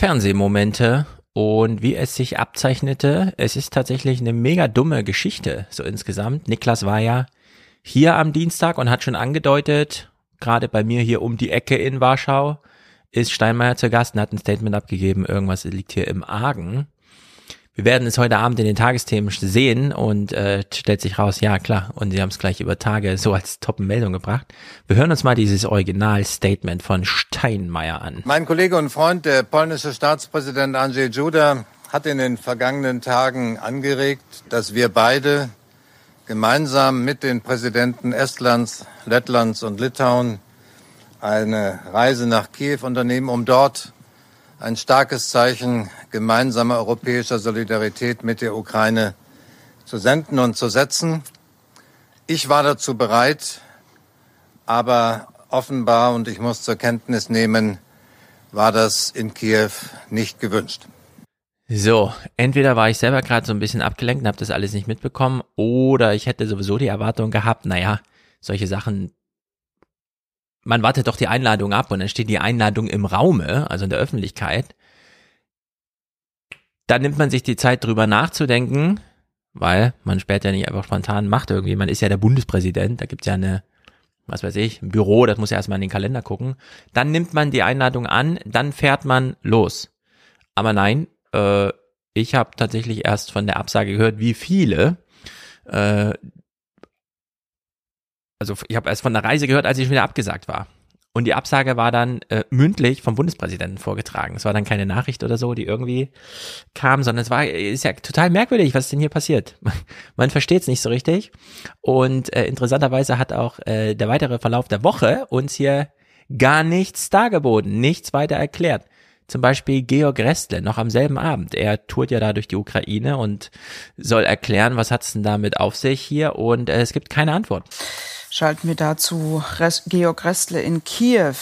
Fernsehmomente und wie es sich abzeichnete, es ist tatsächlich eine mega dumme Geschichte, so insgesamt. Niklas war ja hier am Dienstag und hat schon angedeutet, gerade bei mir hier um die Ecke in Warschau, ist Steinmeier zu Gast und hat ein Statement abgegeben, irgendwas liegt hier im Argen. Wir werden es heute Abend in den Tagesthemen sehen und äh, stellt sich raus, ja klar, und sie haben es gleich über Tage so als Top-Meldung gebracht. Wir hören uns mal dieses Original-Statement von Steinmeier an. Mein Kollege und Freund, der polnische Staatspräsident Andrzej Duda, hat in den vergangenen Tagen angeregt, dass wir beide gemeinsam mit den Präsidenten Estlands, Lettlands und Litauen eine Reise nach Kiew unternehmen, um dort ein starkes Zeichen gemeinsamer europäischer Solidarität mit der Ukraine zu senden und zu setzen. Ich war dazu bereit, aber offenbar, und ich muss zur Kenntnis nehmen, war das in Kiew nicht gewünscht. So, entweder war ich selber gerade so ein bisschen abgelenkt und habe das alles nicht mitbekommen, oder ich hätte sowieso die Erwartung gehabt, naja, solche Sachen man wartet doch die Einladung ab und dann steht die Einladung im Raume, also in der Öffentlichkeit. Dann nimmt man sich die Zeit drüber nachzudenken, weil man später nicht einfach spontan macht irgendwie. Man ist ja der Bundespräsident, da gibt's ja eine, was weiß ich, ein Büro, das muss ja erstmal in den Kalender gucken. Dann nimmt man die Einladung an, dann fährt man los. Aber nein, äh, ich habe tatsächlich erst von der Absage gehört, wie viele äh, also ich habe erst von der Reise gehört, als ich schon wieder abgesagt war. Und die Absage war dann äh, mündlich vom Bundespräsidenten vorgetragen. Es war dann keine Nachricht oder so, die irgendwie kam, sondern es war ist ja total merkwürdig, was denn hier passiert. Man versteht es nicht so richtig. Und äh, interessanterweise hat auch äh, der weitere Verlauf der Woche uns hier gar nichts dargeboten, nichts weiter erklärt. Zum Beispiel Georg Restle noch am selben Abend. Er tourt ja da durch die Ukraine und soll erklären, was hat's denn damit auf sich hier und äh, es gibt keine Antwort. Schalten wir dazu Georg Restle in Kiew.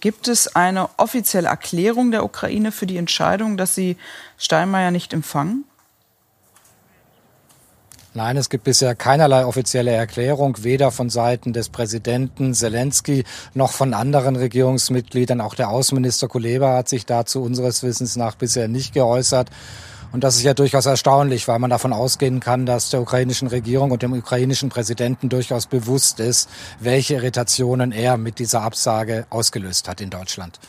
Gibt es eine offizielle Erklärung der Ukraine für die Entscheidung, dass sie Steinmeier nicht empfangen? Nein, es gibt bisher keinerlei offizielle Erklärung, weder von Seiten des Präsidenten Zelensky noch von anderen Regierungsmitgliedern. Auch der Außenminister Kuleba hat sich dazu unseres Wissens nach bisher nicht geäußert. Und das ist ja durchaus erstaunlich, weil man davon ausgehen kann, dass der ukrainischen Regierung und dem ukrainischen Präsidenten durchaus bewusst ist, welche Irritationen er mit dieser Absage ausgelöst hat in Deutschland.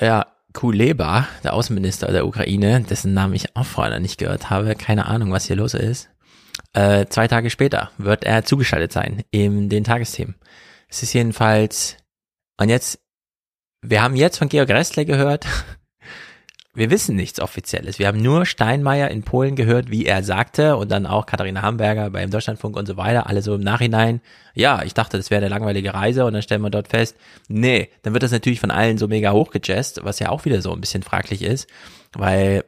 Ja, Kuleba, der Außenminister der Ukraine, dessen Namen ich auch vorher nicht gehört habe, keine Ahnung, was hier los ist. Äh, zwei Tage später wird er zugeschaltet sein in den Tagesthemen. Es ist jedenfalls, und jetzt, wir haben jetzt von Georg Restler gehört, wir wissen nichts Offizielles. Wir haben nur Steinmeier in Polen gehört, wie er sagte und dann auch Katharina Hamburger beim Deutschlandfunk und so weiter, alle so im Nachhinein. Ja, ich dachte, das wäre eine langweilige Reise und dann stellen wir dort fest, nee, dann wird das natürlich von allen so mega hochgejazzt, was ja auch wieder so ein bisschen fraglich ist, weil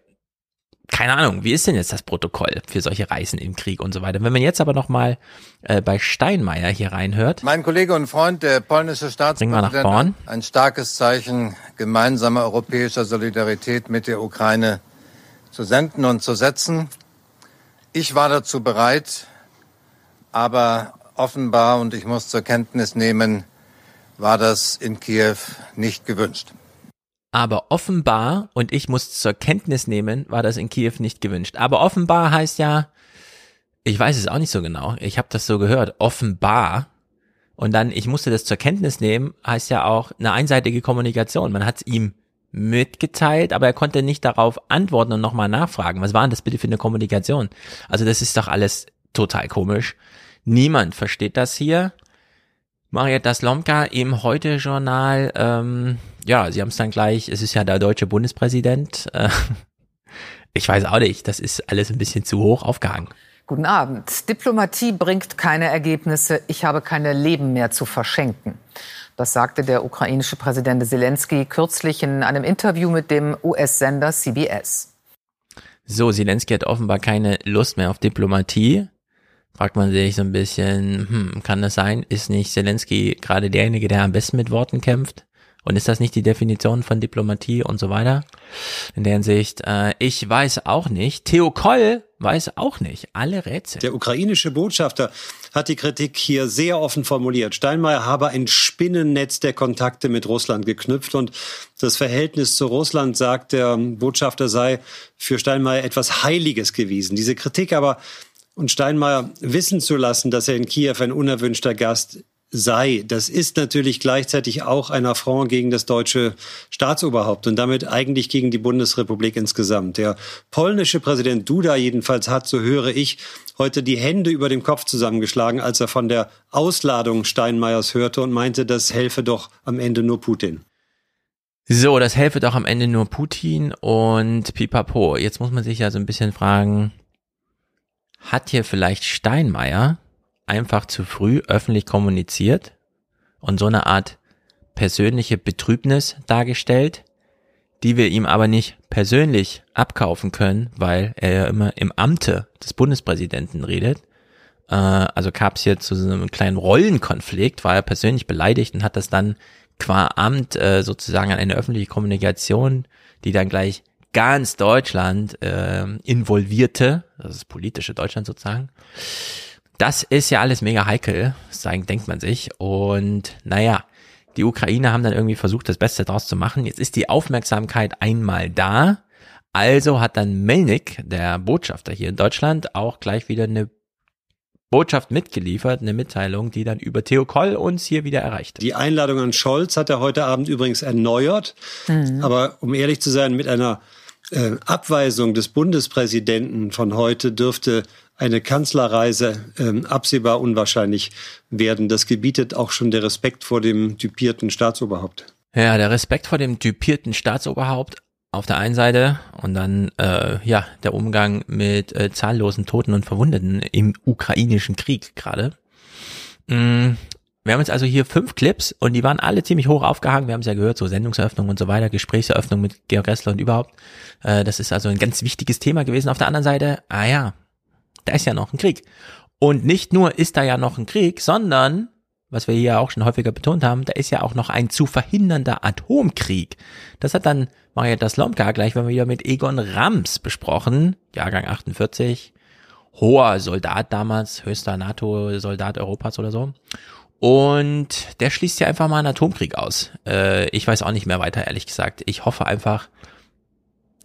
keine Ahnung, wie ist denn jetzt das Protokoll für solche Reisen im Krieg und so weiter? Wenn man jetzt aber nochmal äh, bei Steinmeier hier reinhört. Mein Kollege und Freund, der polnische Staatspräsident, ein starkes Zeichen gemeinsamer europäischer Solidarität mit der Ukraine zu senden und zu setzen. Ich war dazu bereit, aber offenbar, und ich muss zur Kenntnis nehmen, war das in Kiew nicht gewünscht. Aber offenbar, und ich muss zur Kenntnis nehmen, war das in Kiew nicht gewünscht. Aber offenbar heißt ja, ich weiß es auch nicht so genau, ich habe das so gehört, offenbar. Und dann, ich musste das zur Kenntnis nehmen, heißt ja auch eine einseitige Kommunikation. Man hat es ihm mitgeteilt, aber er konnte nicht darauf antworten und nochmal nachfragen. Was war denn das bitte für eine Kommunikation? Also das ist doch alles total komisch. Niemand versteht das hier. Marietta Slomka im Heute-Journal, ähm, ja, sie haben es dann gleich, es ist ja der deutsche Bundespräsident. Äh, ich weiß auch nicht, das ist alles ein bisschen zu hoch aufgehangen. Guten Abend. Diplomatie bringt keine Ergebnisse. Ich habe keine Leben mehr zu verschenken. Das sagte der ukrainische Präsident Zelensky kürzlich in einem Interview mit dem US-Sender CBS. So, Zelensky hat offenbar keine Lust mehr auf Diplomatie fragt man sich so ein bisschen, hm, kann das sein? Ist nicht Zelensky gerade derjenige, der am besten mit Worten kämpft? Und ist das nicht die Definition von Diplomatie und so weiter? In der Hinsicht, äh, ich weiß auch nicht. Theo Koll weiß auch nicht. Alle Rätsel. Der ukrainische Botschafter hat die Kritik hier sehr offen formuliert. Steinmeier habe ein Spinnennetz der Kontakte mit Russland geknüpft und das Verhältnis zu Russland, sagt der Botschafter, sei für Steinmeier etwas Heiliges gewesen. Diese Kritik aber und Steinmeier wissen zu lassen, dass er in Kiew ein unerwünschter Gast sei. Das ist natürlich gleichzeitig auch ein Affront gegen das deutsche Staatsoberhaupt und damit eigentlich gegen die Bundesrepublik insgesamt. Der polnische Präsident Duda jedenfalls hat, so höre ich, heute die Hände über dem Kopf zusammengeschlagen, als er von der Ausladung Steinmeiers hörte und meinte, das helfe doch am Ende nur Putin. So, das helfe doch am Ende nur Putin und Pipapo. Jetzt muss man sich ja so ein bisschen fragen, hat hier vielleicht Steinmeier einfach zu früh öffentlich kommuniziert und so eine Art persönliche Betrübnis dargestellt, die wir ihm aber nicht persönlich abkaufen können, weil er ja immer im Amte des Bundespräsidenten redet. Äh, also gab es hier zu so einem kleinen Rollenkonflikt, war er persönlich beleidigt und hat das dann qua Amt äh, sozusagen an eine öffentliche Kommunikation, die dann gleich ganz Deutschland äh, involvierte, das ist politische Deutschland sozusagen, das ist ja alles mega heikel, sagen, denkt man sich. Und naja, die Ukraine haben dann irgendwie versucht, das Beste draus zu machen. Jetzt ist die Aufmerksamkeit einmal da. Also hat dann Melnik, der Botschafter hier in Deutschland, auch gleich wieder eine Botschaft mitgeliefert, eine Mitteilung, die dann über Theo Koll uns hier wieder erreicht. Die Einladung an Scholz hat er heute Abend übrigens erneuert. Mhm. Aber um ehrlich zu sein, mit einer äh, Abweisung des Bundespräsidenten von heute dürfte eine Kanzlerreise ähm, absehbar unwahrscheinlich werden. Das gebietet auch schon der Respekt vor dem typierten Staatsoberhaupt. Ja, der Respekt vor dem typierten Staatsoberhaupt auf der einen Seite und dann äh, ja der Umgang mit äh, zahllosen Toten und Verwundeten im ukrainischen Krieg gerade. Mm, wir haben jetzt also hier fünf Clips und die waren alle ziemlich hoch aufgehangen. Wir haben es ja gehört, so Sendungseröffnung und so weiter, Gesprächseröffnung mit Georg Ressler und überhaupt. Äh, das ist also ein ganz wichtiges Thema gewesen. Auf der anderen Seite, ah ja, da ist ja noch ein Krieg. Und nicht nur ist da ja noch ein Krieg, sondern, was wir hier auch schon häufiger betont haben, da ist ja auch noch ein zu verhindernder Atomkrieg. Das hat dann Marietta Slomka gleich mal wieder mit Egon Rams besprochen, Jahrgang 48, hoher Soldat damals, höchster NATO-Soldat Europas oder so. Und der schließt ja einfach mal einen Atomkrieg aus. Äh, ich weiß auch nicht mehr weiter, ehrlich gesagt. Ich hoffe einfach,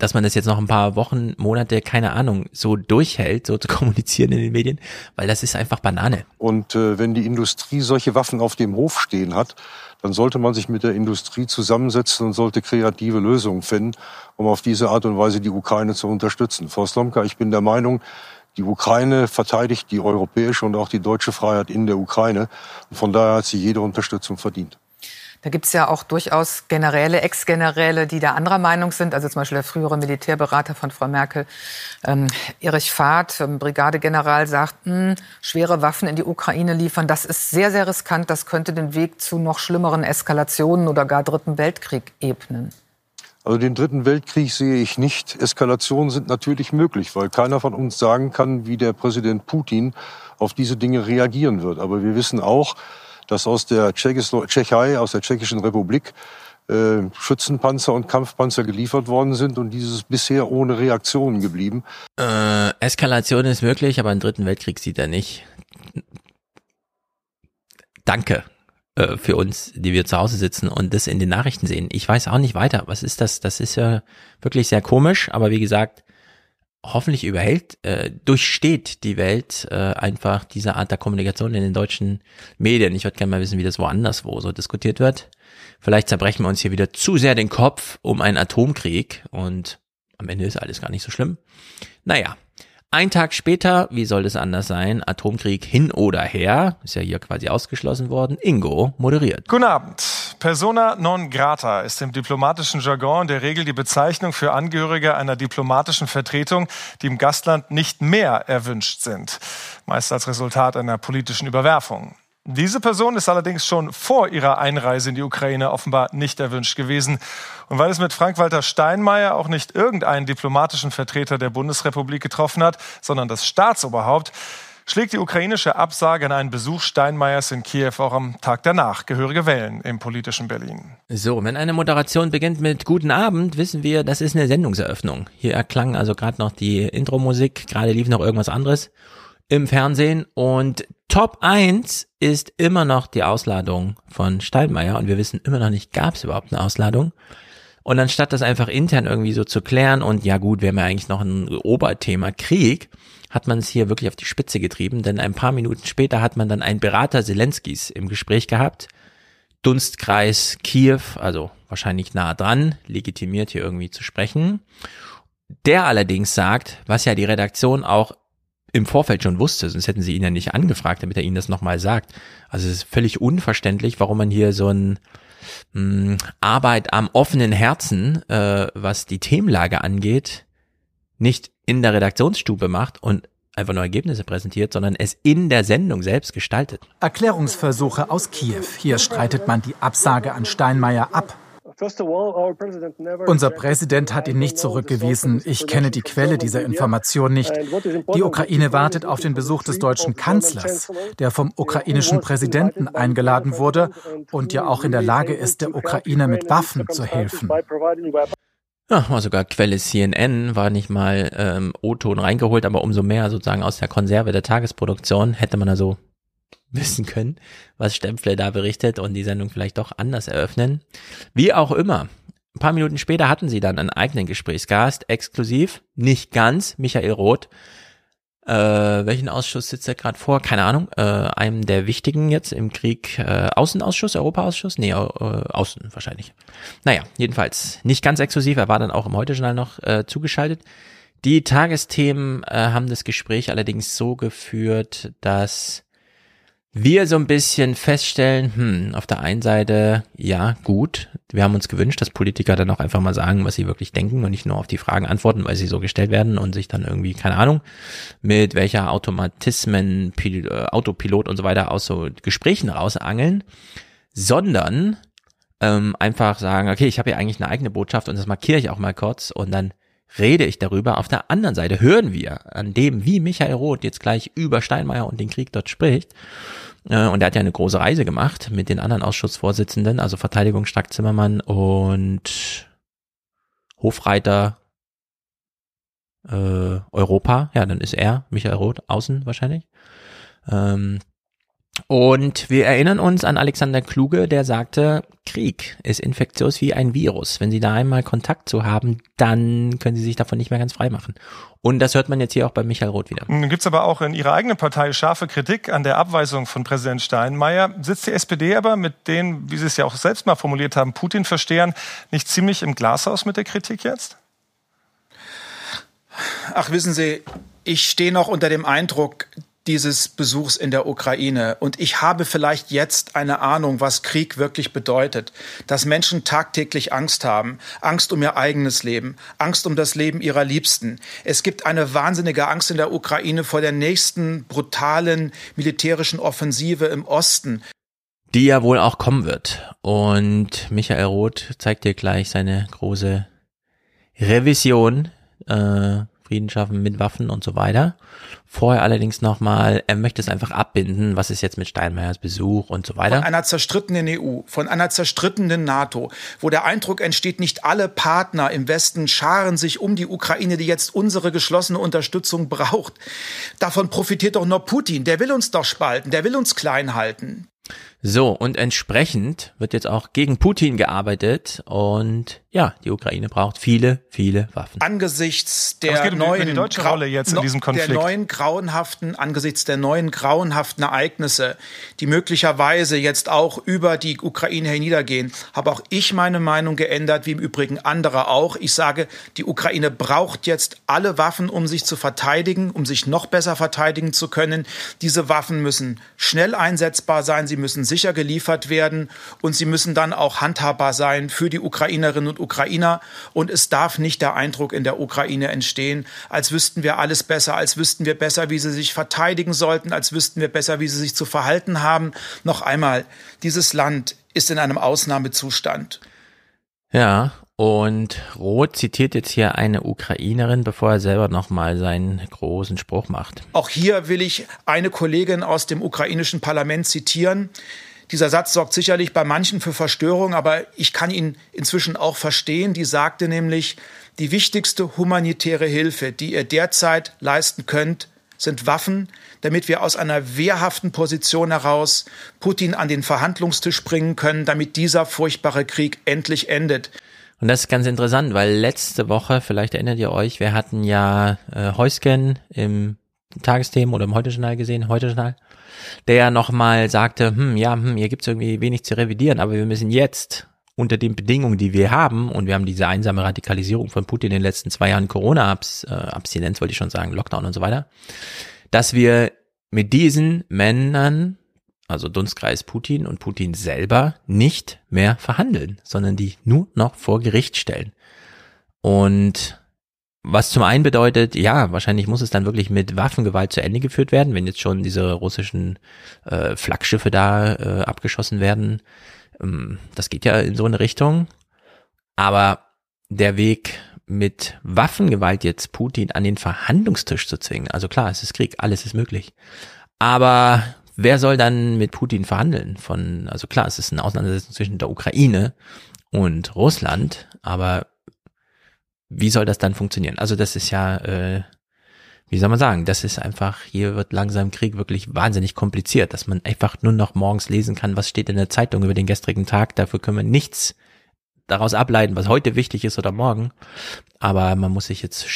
dass man das jetzt noch ein paar Wochen, Monate, keine Ahnung, so durchhält, so zu kommunizieren in den Medien, weil das ist einfach Banane. Und äh, wenn die Industrie solche Waffen auf dem Hof stehen hat, dann sollte man sich mit der Industrie zusammensetzen und sollte kreative Lösungen finden, um auf diese Art und Weise die Ukraine zu unterstützen. Frau Slomka, ich bin der Meinung, die Ukraine verteidigt die europäische und auch die deutsche Freiheit in der Ukraine. Und von daher hat sie jede Unterstützung verdient. Da gibt es ja auch durchaus Generäle, Ex-Generäle, die da anderer Meinung sind. Also zum Beispiel der frühere Militärberater von Frau Merkel, ähm, Erich Fahrt, ähm, Brigadegeneral, sagt, mh, hm, schwere Waffen in die Ukraine liefern, das ist sehr, sehr riskant. Das könnte den Weg zu noch schlimmeren Eskalationen oder gar Dritten Weltkrieg ebnen. Also den Dritten Weltkrieg sehe ich nicht. Eskalationen sind natürlich möglich, weil keiner von uns sagen kann, wie der Präsident Putin auf diese Dinge reagieren wird. Aber wir wissen auch, dass aus der Tschechei, aus der Tschechischen Republik äh, Schützenpanzer und Kampfpanzer geliefert worden sind und dieses bisher ohne Reaktionen geblieben. Äh, Eskalation ist möglich, aber einen dritten Weltkrieg sieht er nicht. Danke äh, für uns, die wir zu Hause sitzen und das in den Nachrichten sehen. Ich weiß auch nicht weiter. Was ist das? Das ist ja wirklich sehr komisch, aber wie gesagt, hoffentlich überhält, äh, durchsteht die Welt äh, einfach diese Art der Kommunikation in den deutschen Medien. Ich würde gerne mal wissen, wie das woanders wo so diskutiert wird. Vielleicht zerbrechen wir uns hier wieder zu sehr den Kopf um einen Atomkrieg und am Ende ist alles gar nicht so schlimm. Naja, ein Tag später, wie soll es anders sein, Atomkrieg hin oder her, ist ja hier quasi ausgeschlossen worden, Ingo moderiert. Guten Abend. Persona non grata ist im diplomatischen Jargon der Regel die Bezeichnung für Angehörige einer diplomatischen Vertretung, die im Gastland nicht mehr erwünscht sind, meist als Resultat einer politischen Überwerfung. Diese Person ist allerdings schon vor ihrer Einreise in die Ukraine offenbar nicht erwünscht gewesen. Und weil es mit Frank-Walter Steinmeier auch nicht irgendeinen diplomatischen Vertreter der Bundesrepublik getroffen hat, sondern das Staatsoberhaupt, schlägt die ukrainische Absage an einen Besuch Steinmeiers in Kiew auch am Tag danach gehörige Wellen im politischen Berlin. So, wenn eine Moderation beginnt mit Guten Abend, wissen wir, das ist eine Sendungseröffnung. Hier erklang also gerade noch die Intro-Musik, gerade lief noch irgendwas anderes im Fernsehen und Top 1 ist immer noch die Ausladung von Steinmeier und wir wissen immer noch nicht, gab es überhaupt eine Ausladung? Und anstatt das einfach intern irgendwie so zu klären und ja gut, wir haben ja eigentlich noch ein Oberthema Krieg, hat man es hier wirklich auf die Spitze getrieben, denn ein paar Minuten später hat man dann einen Berater Zelenskis im Gespräch gehabt. Dunstkreis Kiew, also wahrscheinlich nah dran, legitimiert hier irgendwie zu sprechen. Der allerdings sagt, was ja die Redaktion auch im Vorfeld schon wusste, sonst hätten sie ihn ja nicht angefragt, damit er ihnen das nochmal sagt. Also es ist völlig unverständlich, warum man hier so ein mh, hm, Arbeit am offenen Herzen, äh, was die Themenlage angeht, nicht in der Redaktionsstube macht und einfach nur Ergebnisse präsentiert, sondern es in der Sendung selbst gestaltet. Erklärungsversuche aus Kiew. Hier streitet man die Absage an Steinmeier ab. Unser Präsident hat ihn nicht zurückgewiesen. Ich kenne die Quelle dieser Information nicht. Die Ukraine wartet auf den Besuch des deutschen Kanzlers, der vom ukrainischen Präsidenten eingeladen wurde und ja auch in der Lage ist, der Ukraine mit Waffen zu helfen. Ja, war sogar Quelle CNN, war nicht mal ähm, O-Ton reingeholt, aber umso mehr sozusagen aus der Konserve der Tagesproduktion hätte man also wissen können, was Stempfle da berichtet und die Sendung vielleicht doch anders eröffnen. Wie auch immer. Ein paar Minuten später hatten sie dann einen eigenen Gesprächsgast, exklusiv, nicht ganz, Michael Roth. Äh, welchen Ausschuss sitzt er gerade vor? Keine Ahnung. Äh, einem der wichtigen jetzt im Krieg. Äh, Außenausschuss, Europaausschuss? Nee, äh, Außen wahrscheinlich. Naja, jedenfalls nicht ganz exklusiv. Er war dann auch im Heute-Journal noch äh, zugeschaltet. Die Tagesthemen äh, haben das Gespräch allerdings so geführt, dass wir so ein bisschen feststellen, hm, auf der einen Seite, ja, gut, wir haben uns gewünscht, dass Politiker dann auch einfach mal sagen, was sie wirklich denken und nicht nur auf die Fragen antworten, weil sie so gestellt werden und sich dann irgendwie, keine Ahnung, mit welcher Automatismen, Pil äh, Autopilot und so weiter aus so Gesprächen rausangeln, sondern ähm, einfach sagen, okay, ich habe hier eigentlich eine eigene Botschaft und das markiere ich auch mal kurz und dann rede ich darüber. Auf der anderen Seite hören wir an dem, wie Michael Roth jetzt gleich über Steinmeier und den Krieg dort spricht. Äh, und er hat ja eine große Reise gemacht mit den anderen Ausschussvorsitzenden, also Verteidigung Stark Zimmermann und Hofreiter äh, Europa. Ja, dann ist er, Michael Roth, außen wahrscheinlich. Ähm, und wir erinnern uns an Alexander Kluge, der sagte, Krieg ist infektiös wie ein Virus. Wenn Sie da einmal Kontakt zu haben, dann können Sie sich davon nicht mehr ganz frei machen. Und das hört man jetzt hier auch bei Michael Roth wieder. Nun gibt es aber auch in Ihrer eigenen Partei scharfe Kritik an der Abweisung von Präsident Steinmeier. Sitzt die SPD aber mit den, wie Sie es ja auch selbst mal formuliert haben, Putin-Verstehern nicht ziemlich im Glashaus mit der Kritik jetzt? Ach, wissen Sie, ich stehe noch unter dem Eindruck, dieses Besuchs in der Ukraine. Und ich habe vielleicht jetzt eine Ahnung, was Krieg wirklich bedeutet. Dass Menschen tagtäglich Angst haben. Angst um ihr eigenes Leben. Angst um das Leben ihrer Liebsten. Es gibt eine wahnsinnige Angst in der Ukraine vor der nächsten brutalen militärischen Offensive im Osten. Die ja wohl auch kommen wird. Und Michael Roth zeigt dir gleich seine große Revision äh, Frieden schaffen mit Waffen und so weiter. Vorher allerdings nochmal, er möchte es einfach abbinden, was ist jetzt mit Steinmeiers Besuch und so weiter. Von einer zerstrittenen EU, von einer zerstrittenen NATO, wo der Eindruck entsteht, nicht alle Partner im Westen scharen sich um die Ukraine, die jetzt unsere geschlossene Unterstützung braucht. Davon profitiert doch nur Putin, der will uns doch spalten, der will uns klein halten. So, und entsprechend wird jetzt auch gegen Putin gearbeitet und ja, die Ukraine braucht viele, viele Waffen. Angesichts der neuen die deutsche Rolle jetzt in diesem Konflikt. Der neuen grauenhaften, angesichts der neuen grauenhaften Ereignisse, die möglicherweise jetzt auch über die Ukraine herniedergehen, habe auch ich meine Meinung geändert, wie im Übrigen andere auch. Ich sage, die Ukraine braucht jetzt alle Waffen, um sich zu verteidigen, um sich noch besser verteidigen zu können. Diese Waffen müssen schnell einsetzbar sein, sie müssen sicher geliefert werden und sie müssen dann auch handhabbar sein für die Ukrainerinnen und Ukrainer. Und es darf nicht der Eindruck in der Ukraine entstehen, als wüssten wir alles besser, als wüssten wir besser, wie sie sich verteidigen sollten, als wüssten wir besser, wie sie sich zu verhalten haben. Noch einmal, dieses Land ist in einem Ausnahmezustand. Ja, Und Roth zitiert jetzt hier eine Ukrainerin, bevor er selber nochmal seinen großen Spruch macht. Auch hier will ich eine Kollegin aus dem ukrainischen Parlament zitieren. Dieser Satz sorgt sicherlich bei manchen für Verstörung, aber ich kann ihn inzwischen auch verstehen. Die sagte nämlich, die wichtigste humanitäre Hilfe, die ihr derzeit leisten könnt, sind Waffen, damit wir aus einer wehrhaften Position heraus Putin an den Verhandlungstisch bringen können, damit dieser furchtbare Krieg endlich endet. Und das ist ganz interessant, weil letzte Woche, vielleicht erinnert ihr euch, wir hatten ja äh, Heusken im Tagesthemen oder im Heute-Journal gesehen, Heute-Journal, der ja nochmal sagte, hm, ja, hm, hier gibt's irgendwie wenig zu revidieren, aber wir müssen jetzt unter den Bedingungen, die wir haben, und wir haben diese einsame Radikalisierung von Putin in den letzten zwei Jahren Corona-Abstinenz, äh, wollte ich schon sagen, Lockdown und so weiter, dass wir mit diesen Männern also Dunstkreis Putin und Putin selber, nicht mehr verhandeln, sondern die nur noch vor Gericht stellen. Und was zum einen bedeutet, ja, wahrscheinlich muss es dann wirklich mit Waffengewalt zu Ende geführt werden, wenn jetzt schon diese russischen äh, Flaggschiffe da äh, abgeschossen werden. Ähm, das geht ja in so eine Richtung. Aber der Weg mit Waffengewalt jetzt Putin an den Verhandlungstisch zu zwingen, also klar, es ist Krieg, alles ist möglich. Aber wer soll dann mit Putin verhandeln? Von, also klar, es ist eine Auseinandersetzung zwischen der Ukraine und Russland, aber wie soll das dann funktionieren? Also das ist ja, äh, wie soll man sagen, das ist einfach, hier wird langsam Krieg wirklich wahnsinnig kompliziert, dass man einfach nur noch morgens lesen kann, was steht in der Zeitung über den gestrigen Tag, dafür können wir nichts daraus ableiten, was heute wichtig ist oder morgen. Aber man muss sich jetzt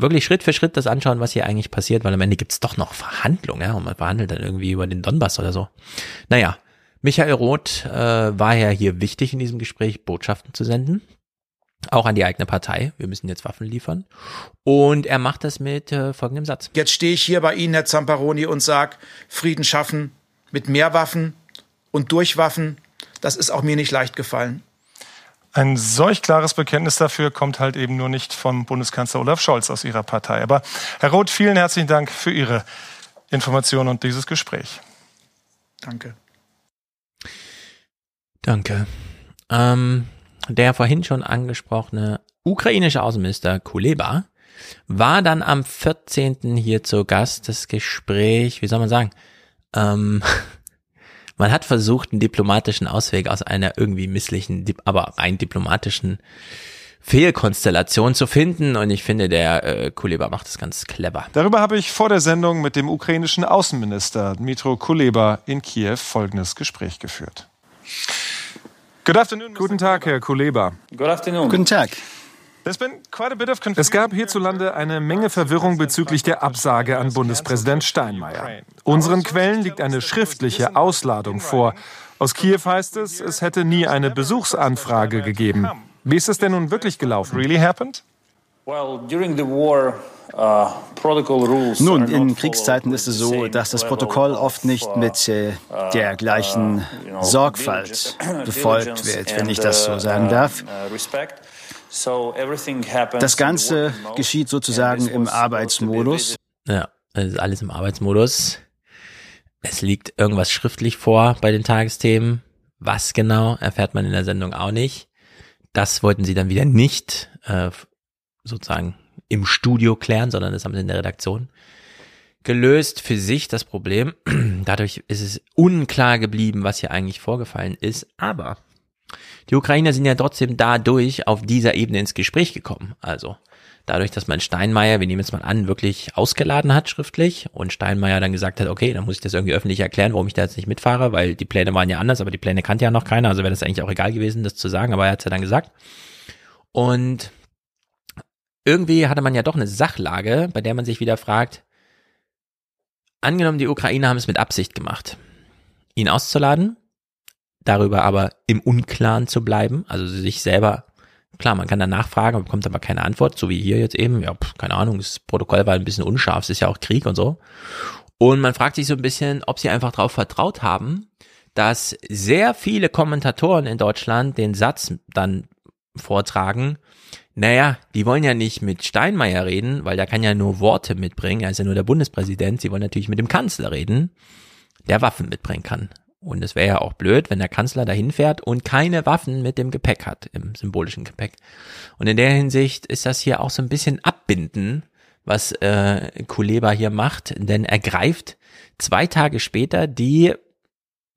wirklich Schritt für Schritt das anschauen, was hier eigentlich passiert, weil am Ende gibt's doch noch Verhandlungen, ja, und man verhandelt dann irgendwie über den Donbass oder so. Naja, Michael Roth äh, war ja hier wichtig in diesem Gespräch, Botschaften zu senden. Auch an die eigene Partei. Wir müssen jetzt Waffen liefern. Und er macht das mit äh, folgendem Satz. Jetzt stehe ich hier bei Ihnen, Herr Zamparoni, und sag, Frieden schaffen mit mehr Waffen und durch Waffen. Das ist auch mir nicht leicht gefallen. Ein solch klares Bekenntnis dafür kommt halt eben nur nicht vom Bundeskanzler Olaf Scholz aus Ihrer Partei. Aber Herr Roth, vielen herzlichen Dank für Ihre Information und dieses Gespräch. Danke. Danke. Ähm, der vorhin schon angesprochene ukrainische Außenminister Kuleba war dann am 14. hier zu Gast. Das Gespräch, wie soll man sagen, ähm, man hat versucht, einen diplomatischen Ausweg aus einer irgendwie misslichen, aber einen diplomatischen Fehlkonstellation zu finden und ich finde, der äh, Kuleba macht das ganz clever. Darüber habe ich vor der Sendung mit dem ukrainischen Außenminister Dmitro Kuleba in Kiew folgendes Gespräch geführt. Guten Tag, Herr Kuleba. Guten Tag. Es gab hierzulande eine Menge Verwirrung bezüglich der Absage an Bundespräsident Steinmeier. Unseren Quellen liegt eine schriftliche Ausladung vor. Aus Kiew heißt es, es hätte nie eine Besuchsanfrage gegeben. Wie ist es denn nun wirklich gelaufen? Uh, nun, in Kriegszeiten ist es so, dass das Protokoll oft nicht mit äh, der gleichen Sorgfalt befolgt wird, wenn ich das so sagen darf. Das Ganze geschieht sozusagen im Arbeitsmodus. Ja, es ist alles im Arbeitsmodus. Es liegt irgendwas schriftlich vor bei den Tagesthemen. Was genau, erfährt man in der Sendung auch nicht. Das wollten sie dann wieder nicht äh, sozusagen im Studio klären, sondern das haben sie in der Redaktion gelöst für sich das Problem. Dadurch ist es unklar geblieben, was hier eigentlich vorgefallen ist. Aber die Ukrainer sind ja trotzdem dadurch auf dieser Ebene ins Gespräch gekommen. Also dadurch, dass man Steinmeier, wir nehmen jetzt mal an, wirklich ausgeladen hat schriftlich und Steinmeier dann gesagt hat, okay, dann muss ich das irgendwie öffentlich erklären, warum ich da jetzt nicht mitfahre, weil die Pläne waren ja anders, aber die Pläne kannte ja noch keiner, also wäre das eigentlich auch egal gewesen, das zu sagen, aber er hat es ja dann gesagt. Und irgendwie hatte man ja doch eine Sachlage, bei der man sich wieder fragt, angenommen, die Ukrainer haben es mit Absicht gemacht, ihn auszuladen, darüber aber im Unklaren zu bleiben, also sich selber, klar, man kann dann nachfragen, bekommt aber keine Antwort, so wie hier jetzt eben, ja, pf, keine Ahnung, das Protokoll war ein bisschen unscharf, es ist ja auch Krieg und so. Und man fragt sich so ein bisschen, ob sie einfach darauf vertraut haben, dass sehr viele Kommentatoren in Deutschland den Satz dann vortragen, naja, die wollen ja nicht mit Steinmeier reden, weil der kann ja nur Worte mitbringen, er ist ja nur der Bundespräsident, sie wollen natürlich mit dem Kanzler reden, der Waffen mitbringen kann. Und es wäre ja auch blöd, wenn der Kanzler dahin fährt und keine Waffen mit dem Gepäck hat, im symbolischen Gepäck. Und in der Hinsicht ist das hier auch so ein bisschen abbinden, was äh, Kuleba hier macht, denn er greift zwei Tage später die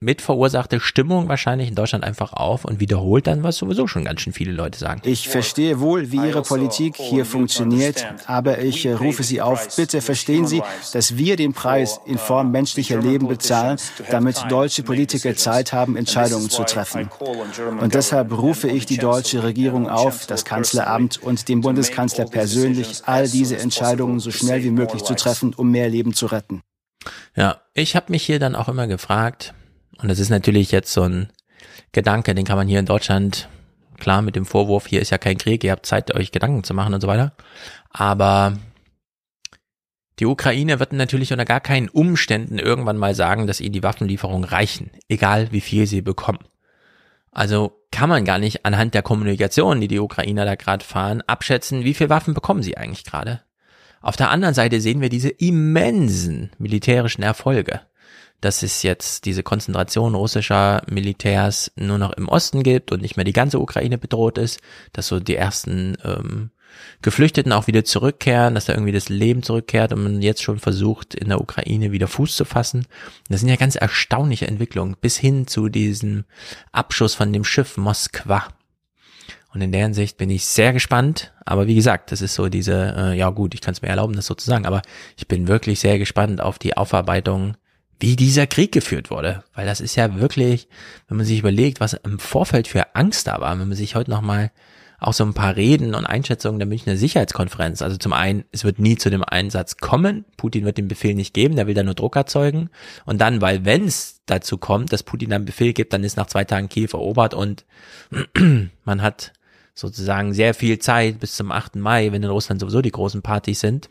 mitverursachte Stimmung wahrscheinlich in Deutschland einfach auf und wiederholt dann, was sowieso schon ganz schön viele Leute sagen. Ich verstehe wohl, wie Ihre Politik hier funktioniert, aber ich äh, rufe Sie auf, bitte verstehen Sie, dass wir den Preis in Form menschlicher Leben bezahlen, damit deutsche Politiker Zeit haben, Entscheidungen zu treffen. Und deshalb rufe ich die deutsche Regierung auf, das Kanzleramt und den Bundeskanzler persönlich, all diese Entscheidungen so schnell wie möglich zu treffen, um mehr Leben zu retten. Ja, ich habe mich hier dann auch immer gefragt, und das ist natürlich jetzt so ein Gedanke, den kann man hier in Deutschland, klar mit dem Vorwurf, hier ist ja kein Krieg, ihr habt Zeit, euch Gedanken zu machen und so weiter. Aber die Ukraine wird natürlich unter gar keinen Umständen irgendwann mal sagen, dass ihnen die Waffenlieferungen reichen, egal wie viel sie bekommen. Also kann man gar nicht anhand der Kommunikation, die die Ukrainer da gerade fahren, abschätzen, wie viel Waffen bekommen sie eigentlich gerade. Auf der anderen Seite sehen wir diese immensen militärischen Erfolge dass es jetzt diese Konzentration russischer Militärs nur noch im Osten gibt und nicht mehr die ganze Ukraine bedroht ist, dass so die ersten ähm, Geflüchteten auch wieder zurückkehren, dass da irgendwie das Leben zurückkehrt und man jetzt schon versucht, in der Ukraine wieder Fuß zu fassen. Das sind ja ganz erstaunliche Entwicklungen, bis hin zu diesem Abschuss von dem Schiff Moskwa. Und in der Hinsicht bin ich sehr gespannt. Aber wie gesagt, das ist so diese, äh, ja gut, ich kann es mir erlauben, das so zu sagen, aber ich bin wirklich sehr gespannt auf die Aufarbeitung wie dieser Krieg geführt wurde. Weil das ist ja wirklich, wenn man sich überlegt, was im Vorfeld für Angst da war, wenn man sich heute nochmal auch so ein paar Reden und Einschätzungen der Münchner Sicherheitskonferenz. Also zum einen, es wird nie zu dem Einsatz kommen. Putin wird den Befehl nicht geben, der will da nur Druck erzeugen. Und dann, weil wenn es dazu kommt, dass Putin dann Befehl gibt, dann ist nach zwei Tagen Kiew erobert und man hat sozusagen sehr viel Zeit bis zum 8. Mai, wenn in Russland sowieso die großen Partys sind,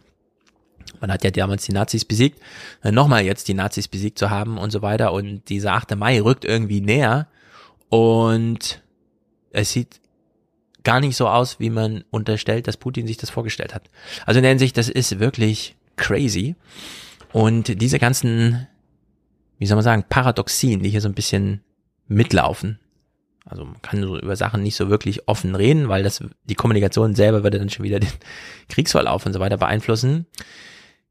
man hat ja damals die Nazis besiegt, äh, nochmal jetzt die Nazis besiegt zu haben und so weiter. Und dieser 8. Mai rückt irgendwie näher und es sieht gar nicht so aus, wie man unterstellt, dass Putin sich das vorgestellt hat. Also in der Hinsicht, das ist wirklich crazy. Und diese ganzen, wie soll man sagen, Paradoxien, die hier so ein bisschen mitlaufen. Also man kann so über Sachen nicht so wirklich offen reden, weil das die Kommunikation selber würde dann schon wieder den Kriegsverlauf und so weiter beeinflussen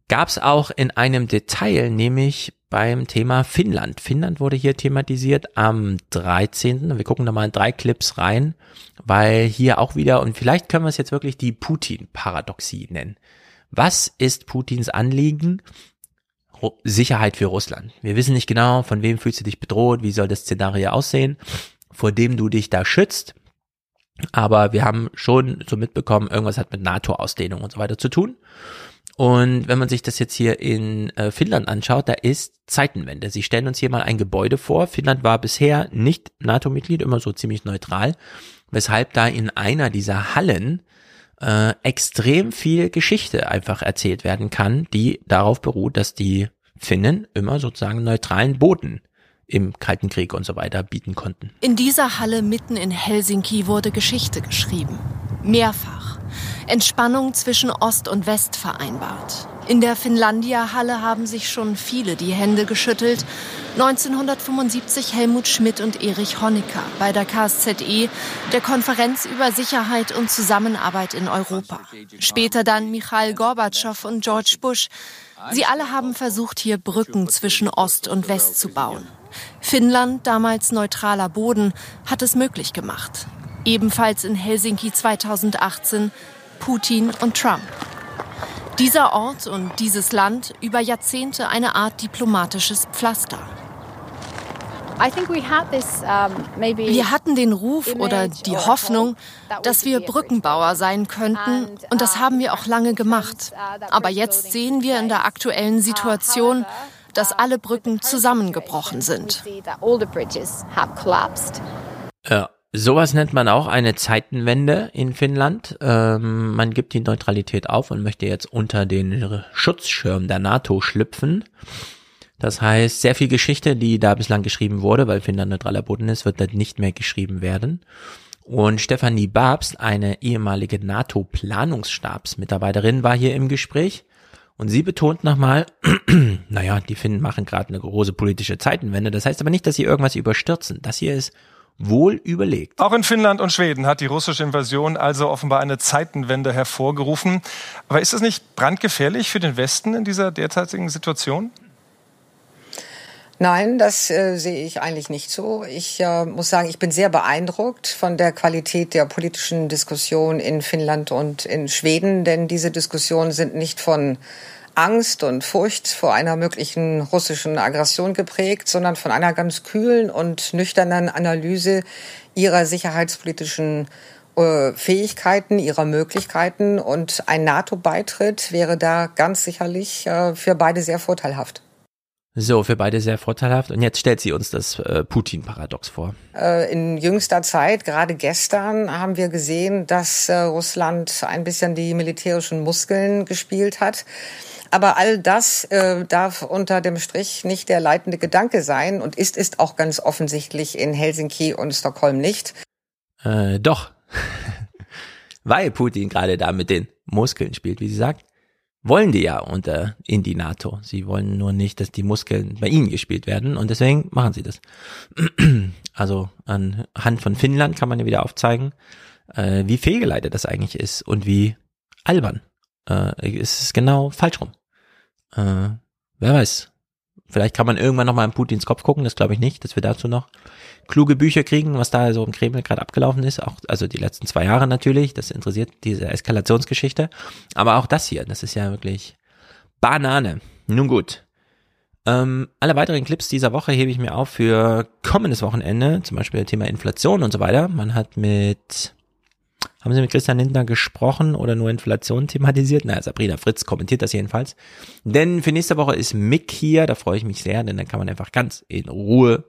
gab es auch in einem Detail, nämlich beim Thema Finnland. Finnland wurde hier thematisiert am 13. Wir gucken da mal in drei Clips rein, weil hier auch wieder, und vielleicht können wir es jetzt wirklich die Putin-Paradoxie nennen. Was ist Putins Anliegen? Sicherheit für Russland. Wir wissen nicht genau, von wem fühlst du dich bedroht, wie soll das Szenario aussehen, vor dem du dich da schützt. Aber wir haben schon so mitbekommen, irgendwas hat mit NATO-Ausdehnung und so weiter zu tun. Und wenn man sich das jetzt hier in äh, Finnland anschaut, da ist Zeitenwende. Sie stellen uns hier mal ein Gebäude vor. Finnland war bisher nicht NATO-Mitglied, immer so ziemlich neutral, weshalb da in einer dieser Hallen äh, extrem viel Geschichte einfach erzählt werden kann, die darauf beruht, dass die Finnen immer sozusagen neutralen Boden im Kalten Krieg und so weiter bieten konnten. In dieser Halle mitten in Helsinki wurde Geschichte geschrieben. Mehrfach. Entspannung zwischen Ost und West vereinbart. In der Finlandia-Halle haben sich schon viele die Hände geschüttelt. 1975 Helmut Schmidt und Erich Honecker bei der KSZE, der Konferenz über Sicherheit und Zusammenarbeit in Europa. Später dann Michail Gorbatschow und George Bush. Sie alle haben versucht, hier Brücken zwischen Ost und West zu bauen. Finnland, damals neutraler Boden, hat es möglich gemacht. Ebenfalls in Helsinki 2018 Putin und Trump. Dieser Ort und dieses Land über Jahrzehnte eine Art diplomatisches Pflaster. Wir hatten den Ruf oder die Hoffnung, dass wir Brückenbauer sein könnten und das haben wir auch lange gemacht. Uh, Aber jetzt sehen wir in der aktuellen Situation, dass alle Brücken zusammengebrochen sind. Ja. Sowas nennt man auch eine Zeitenwende in Finnland. Ähm, man gibt die Neutralität auf und möchte jetzt unter den Schutzschirm der NATO schlüpfen. Das heißt, sehr viel Geschichte, die da bislang geschrieben wurde, weil Finnland neutraler Boden ist, wird dann nicht mehr geschrieben werden. Und Stefanie Babst, eine ehemalige NATO-Planungsstabsmitarbeiterin, war hier im Gespräch Und sie betont nochmal, naja, die Finnen machen gerade eine große politische Zeitenwende. Das heißt aber nicht, dass sie irgendwas überstürzen. Das hier ist wohl überlegt. Auch in Finnland und Schweden hat die russische Invasion also offenbar eine Zeitenwende hervorgerufen. Aber ist es nicht brandgefährlich für den Westen in dieser derzeitigen Situation? Nein, das äh, sehe ich eigentlich nicht so. Ich äh, muss sagen, ich bin sehr beeindruckt von der Qualität der politischen Diskussion in Finnland und in Schweden, denn diese Diskussionen sind nicht von Angst und Furcht vor einer möglichen russischen Aggression geprägt, sondern von einer ganz kühlen und nüchternen Analyse ihrer sicherheitspolitischen äh, Fähigkeiten, ihrer Möglichkeiten. Und ein NATO-Beitritt wäre da ganz sicherlich äh, für beide sehr vorteilhaft. So, für beide sehr vorteilhaft. Und jetzt stellt sie uns das äh, Putin-Paradox vor. Äh, in jüngster Zeit, gerade gestern, haben wir gesehen, dass äh, Russland ein bisschen die militärischen Muskeln gespielt hat. Aber all das äh, darf unter dem Strich nicht der leitende Gedanke sein und ist ist auch ganz offensichtlich in Helsinki und Stockholm nicht. Äh, doch. Weil Putin gerade da mit den Muskeln spielt, wie sie sagt wollen die ja unter in die NATO. Sie wollen nur nicht, dass die Muskeln bei ihnen gespielt werden und deswegen machen sie das. Also anhand von Finnland kann man ja wieder aufzeigen, äh, wie fehlgeleitet das eigentlich ist und wie albern. Äh, es ist genau falsch rum. Äh, wer weiß. Vielleicht kann man irgendwann noch mal in Putins Kopf gucken, das glaube ich nicht, dass wir dazu noch kluge Bücher kriegen, was da so im Kreml gerade abgelaufen ist. Auch, also die letzten zwei Jahre natürlich, das interessiert diese Eskalationsgeschichte. Aber auch das hier, das ist ja wirklich Banane. Nun gut. Ähm, alle weiteren Clips dieser Woche hebe ich mir auf für kommendes Wochenende, zum Beispiel Thema Inflation und so weiter. Man hat mit haben Sie mit Christian Lindner gesprochen oder nur Inflation thematisiert? Naja, Sabrina Fritz kommentiert das jedenfalls. Denn für nächste Woche ist Mick hier, da freue ich mich sehr, denn dann kann man einfach ganz in Ruhe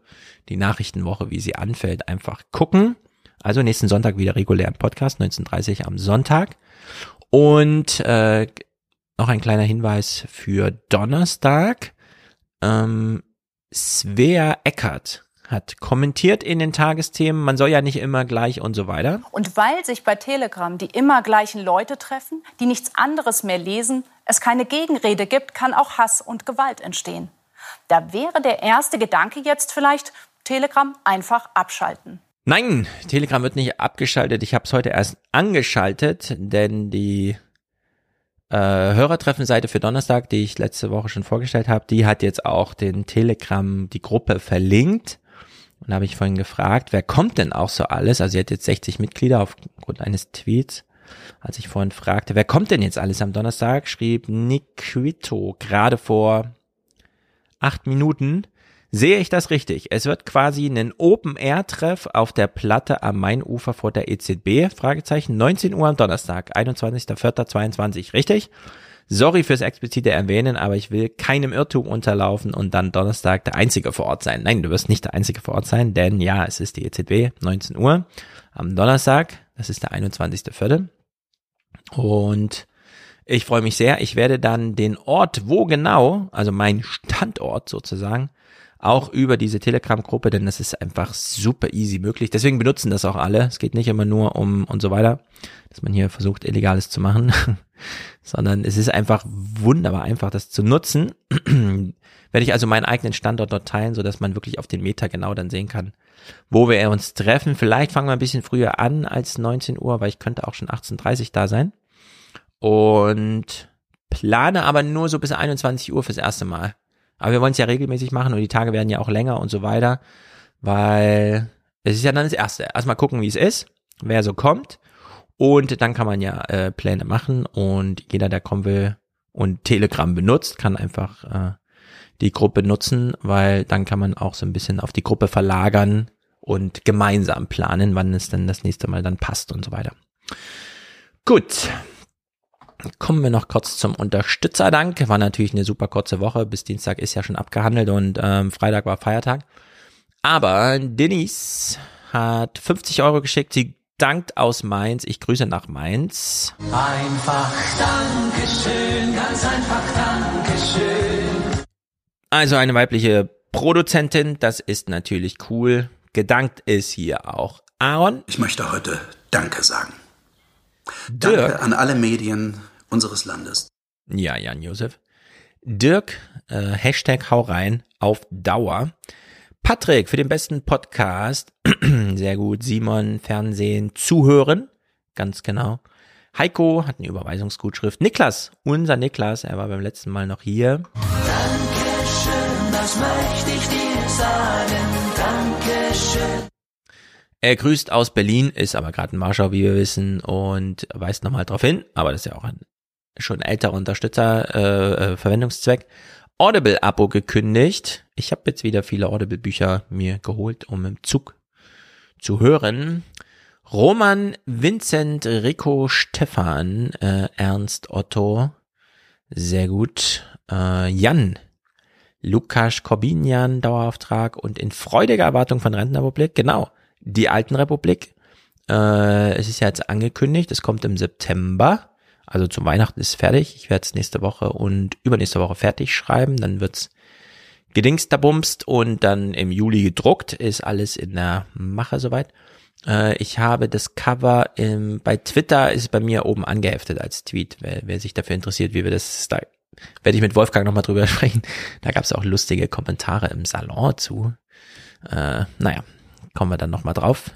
die Nachrichtenwoche, wie sie anfällt, einfach gucken. Also nächsten Sonntag wieder regulären Podcast, 19.30 am Sonntag. Und äh, noch ein kleiner Hinweis für Donnerstag. Ähm, Svea Eckert hat kommentiert in den Tagesthemen, man soll ja nicht immer gleich und so weiter. Und weil sich bei Telegram die immer gleichen Leute treffen, die nichts anderes mehr lesen, es keine Gegenrede gibt, kann auch Hass und Gewalt entstehen. Da wäre der erste Gedanke jetzt vielleicht, Telegram einfach abschalten. Nein, Telegram wird nicht abgeschaltet. Ich habe es heute erst angeschaltet, denn die äh, Hörertreffenseite für Donnerstag, die ich letzte Woche schon vorgestellt habe, die hat jetzt auch den Telegram, die Gruppe verlinkt. Und da habe ich vorhin gefragt, wer kommt denn auch so alles? Also sie hat jetzt 60 Mitglieder aufgrund eines Tweets. Als ich vorhin fragte, wer kommt denn jetzt alles am Donnerstag, schrieb Nick Quito gerade vor acht Minuten. Sehe ich das richtig? Es wird quasi einen Open-Air-Treff auf der Platte am Mainufer vor der EZB, Fragezeichen, 19 Uhr am Donnerstag, 21.04.22, richtig? Sorry fürs explizite Erwähnen, aber ich will keinem Irrtum unterlaufen und dann Donnerstag der Einzige vor Ort sein. Nein, du wirst nicht der Einzige vor Ort sein, denn ja, es ist die EZB, 19 Uhr am Donnerstag, das ist der 21.04. Und ich freue mich sehr. Ich werde dann den Ort, wo genau, also mein Standort sozusagen, auch über diese Telegram-Gruppe, denn das ist einfach super easy möglich. Deswegen benutzen das auch alle. Es geht nicht immer nur um und so weiter, dass man hier versucht, Illegales zu machen, sondern es ist einfach wunderbar einfach, das zu nutzen. Werde ich also meinen eigenen Standort dort teilen, so dass man wirklich auf den Meter genau dann sehen kann, wo wir uns treffen. Vielleicht fangen wir ein bisschen früher an als 19 Uhr, weil ich könnte auch schon 18.30 da sein. Und plane aber nur so bis 21 Uhr fürs erste Mal. Aber wir wollen es ja regelmäßig machen und die Tage werden ja auch länger und so weiter, weil es ist ja dann das Erste. Erstmal gucken, wie es ist, wer so kommt und dann kann man ja äh, Pläne machen und jeder, der kommen will und Telegram benutzt, kann einfach äh, die Gruppe nutzen, weil dann kann man auch so ein bisschen auf die Gruppe verlagern und gemeinsam planen, wann es denn das nächste Mal dann passt und so weiter. Gut, Kommen wir noch kurz zum Unterstützerdank. War natürlich eine super kurze Woche. Bis Dienstag ist ja schon abgehandelt und ähm, Freitag war Feiertag. Aber Denise hat 50 Euro geschickt. Sie dankt aus Mainz. Ich grüße nach Mainz. Einfach Dankeschön, ganz einfach Dankeschön. Also eine weibliche Produzentin, das ist natürlich cool. Gedankt ist hier auch Aaron. Ich möchte heute Danke sagen. Danke Dirk. an alle Medien unseres Landes. Ja, Jan Josef. Dirk, äh, Hashtag hau rein auf Dauer. Patrick für den besten Podcast. Sehr gut. Simon, Fernsehen, Zuhören. Ganz genau. Heiko hat eine Überweisungsgutschrift. Niklas, unser Niklas, er war beim letzten Mal noch hier. Dankeschön, das möchte ich dir sagen. Dankeschön. Er grüßt aus Berlin, ist aber gerade in Warschau, wie wir wissen, und weist nochmal drauf hin, aber das ist ja auch ein schon älterer Unterstützer, äh, äh, Verwendungszweck. Audible-Abo gekündigt. Ich habe jetzt wieder viele Audible-Bücher mir geholt, um im Zug zu hören. Roman, Vincent, Rico, Stefan, äh, Ernst, Otto, sehr gut. Äh, Jan, Lukas, Corbinian, Dauerauftrag und in freudiger Erwartung von Rentenrepublik, genau, die alten Republik. Äh, es ist ja jetzt angekündigt, es kommt im September. Also zum Weihnachten ist es fertig. Ich werde es nächste Woche und übernächste Woche fertig schreiben. Dann wird's gedingsterbumst und dann im Juli gedruckt. Ist alles in der Mache soweit. Äh, ich habe das Cover im, bei Twitter ist bei mir oben angeheftet als Tweet. Wer, wer sich dafür interessiert, wie wir das, da werde ich mit Wolfgang nochmal drüber sprechen. Da gab es auch lustige Kommentare im Salon zu. Äh, naja, kommen wir dann nochmal drauf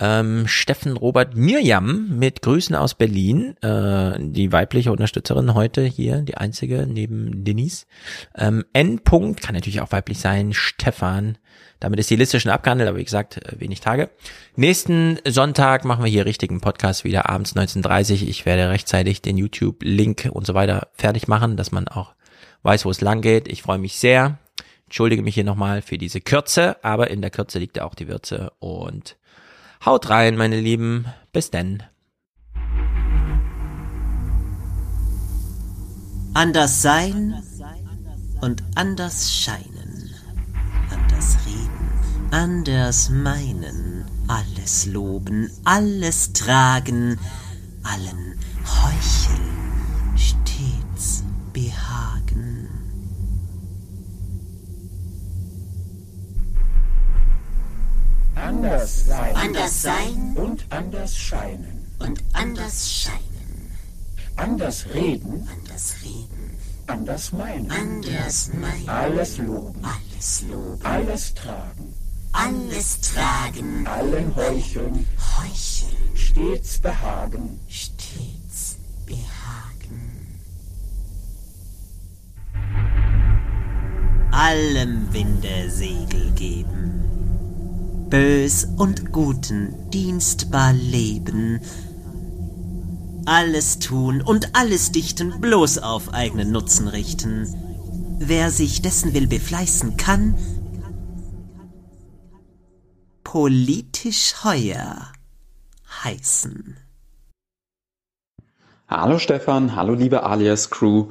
ähm, Steffen Robert Mirjam mit Grüßen aus Berlin, äh, die weibliche Unterstützerin heute hier, die einzige neben Denise. Ähm, N. -Punkt, kann natürlich auch weiblich sein, Stefan. Damit ist die Liste schon abgehandelt, aber wie gesagt, äh, wenig Tage. Nächsten Sonntag machen wir hier richtigen Podcast wieder abends 19.30 Ich werde rechtzeitig den YouTube-Link und so weiter fertig machen, dass man auch weiß, wo es lang geht. Ich freue mich sehr. Entschuldige mich hier nochmal für diese Kürze, aber in der Kürze liegt ja auch die Würze und Haut rein, meine Lieben. Bis denn. Anders sein und anders scheinen. Anders reden, anders meinen. Alles loben, alles tragen, allen heucheln, Anders sein. Anders sein. Und anders scheinen. Und anders scheinen. Anders reden. Anders reden. Anders meinen. Anders meinen. Alles loben. Alles loben. Alles tragen. Alles tragen. Allen heucheln. Heucheln. Stets behagen. Stets behagen. Allem Winde Segel geben Bös und Guten dienstbar leben, alles tun und alles dichten, bloß auf eigenen Nutzen richten. Wer sich dessen will befleißen kann, politisch heuer heißen. Hallo Stefan, hallo liebe Alias Crew.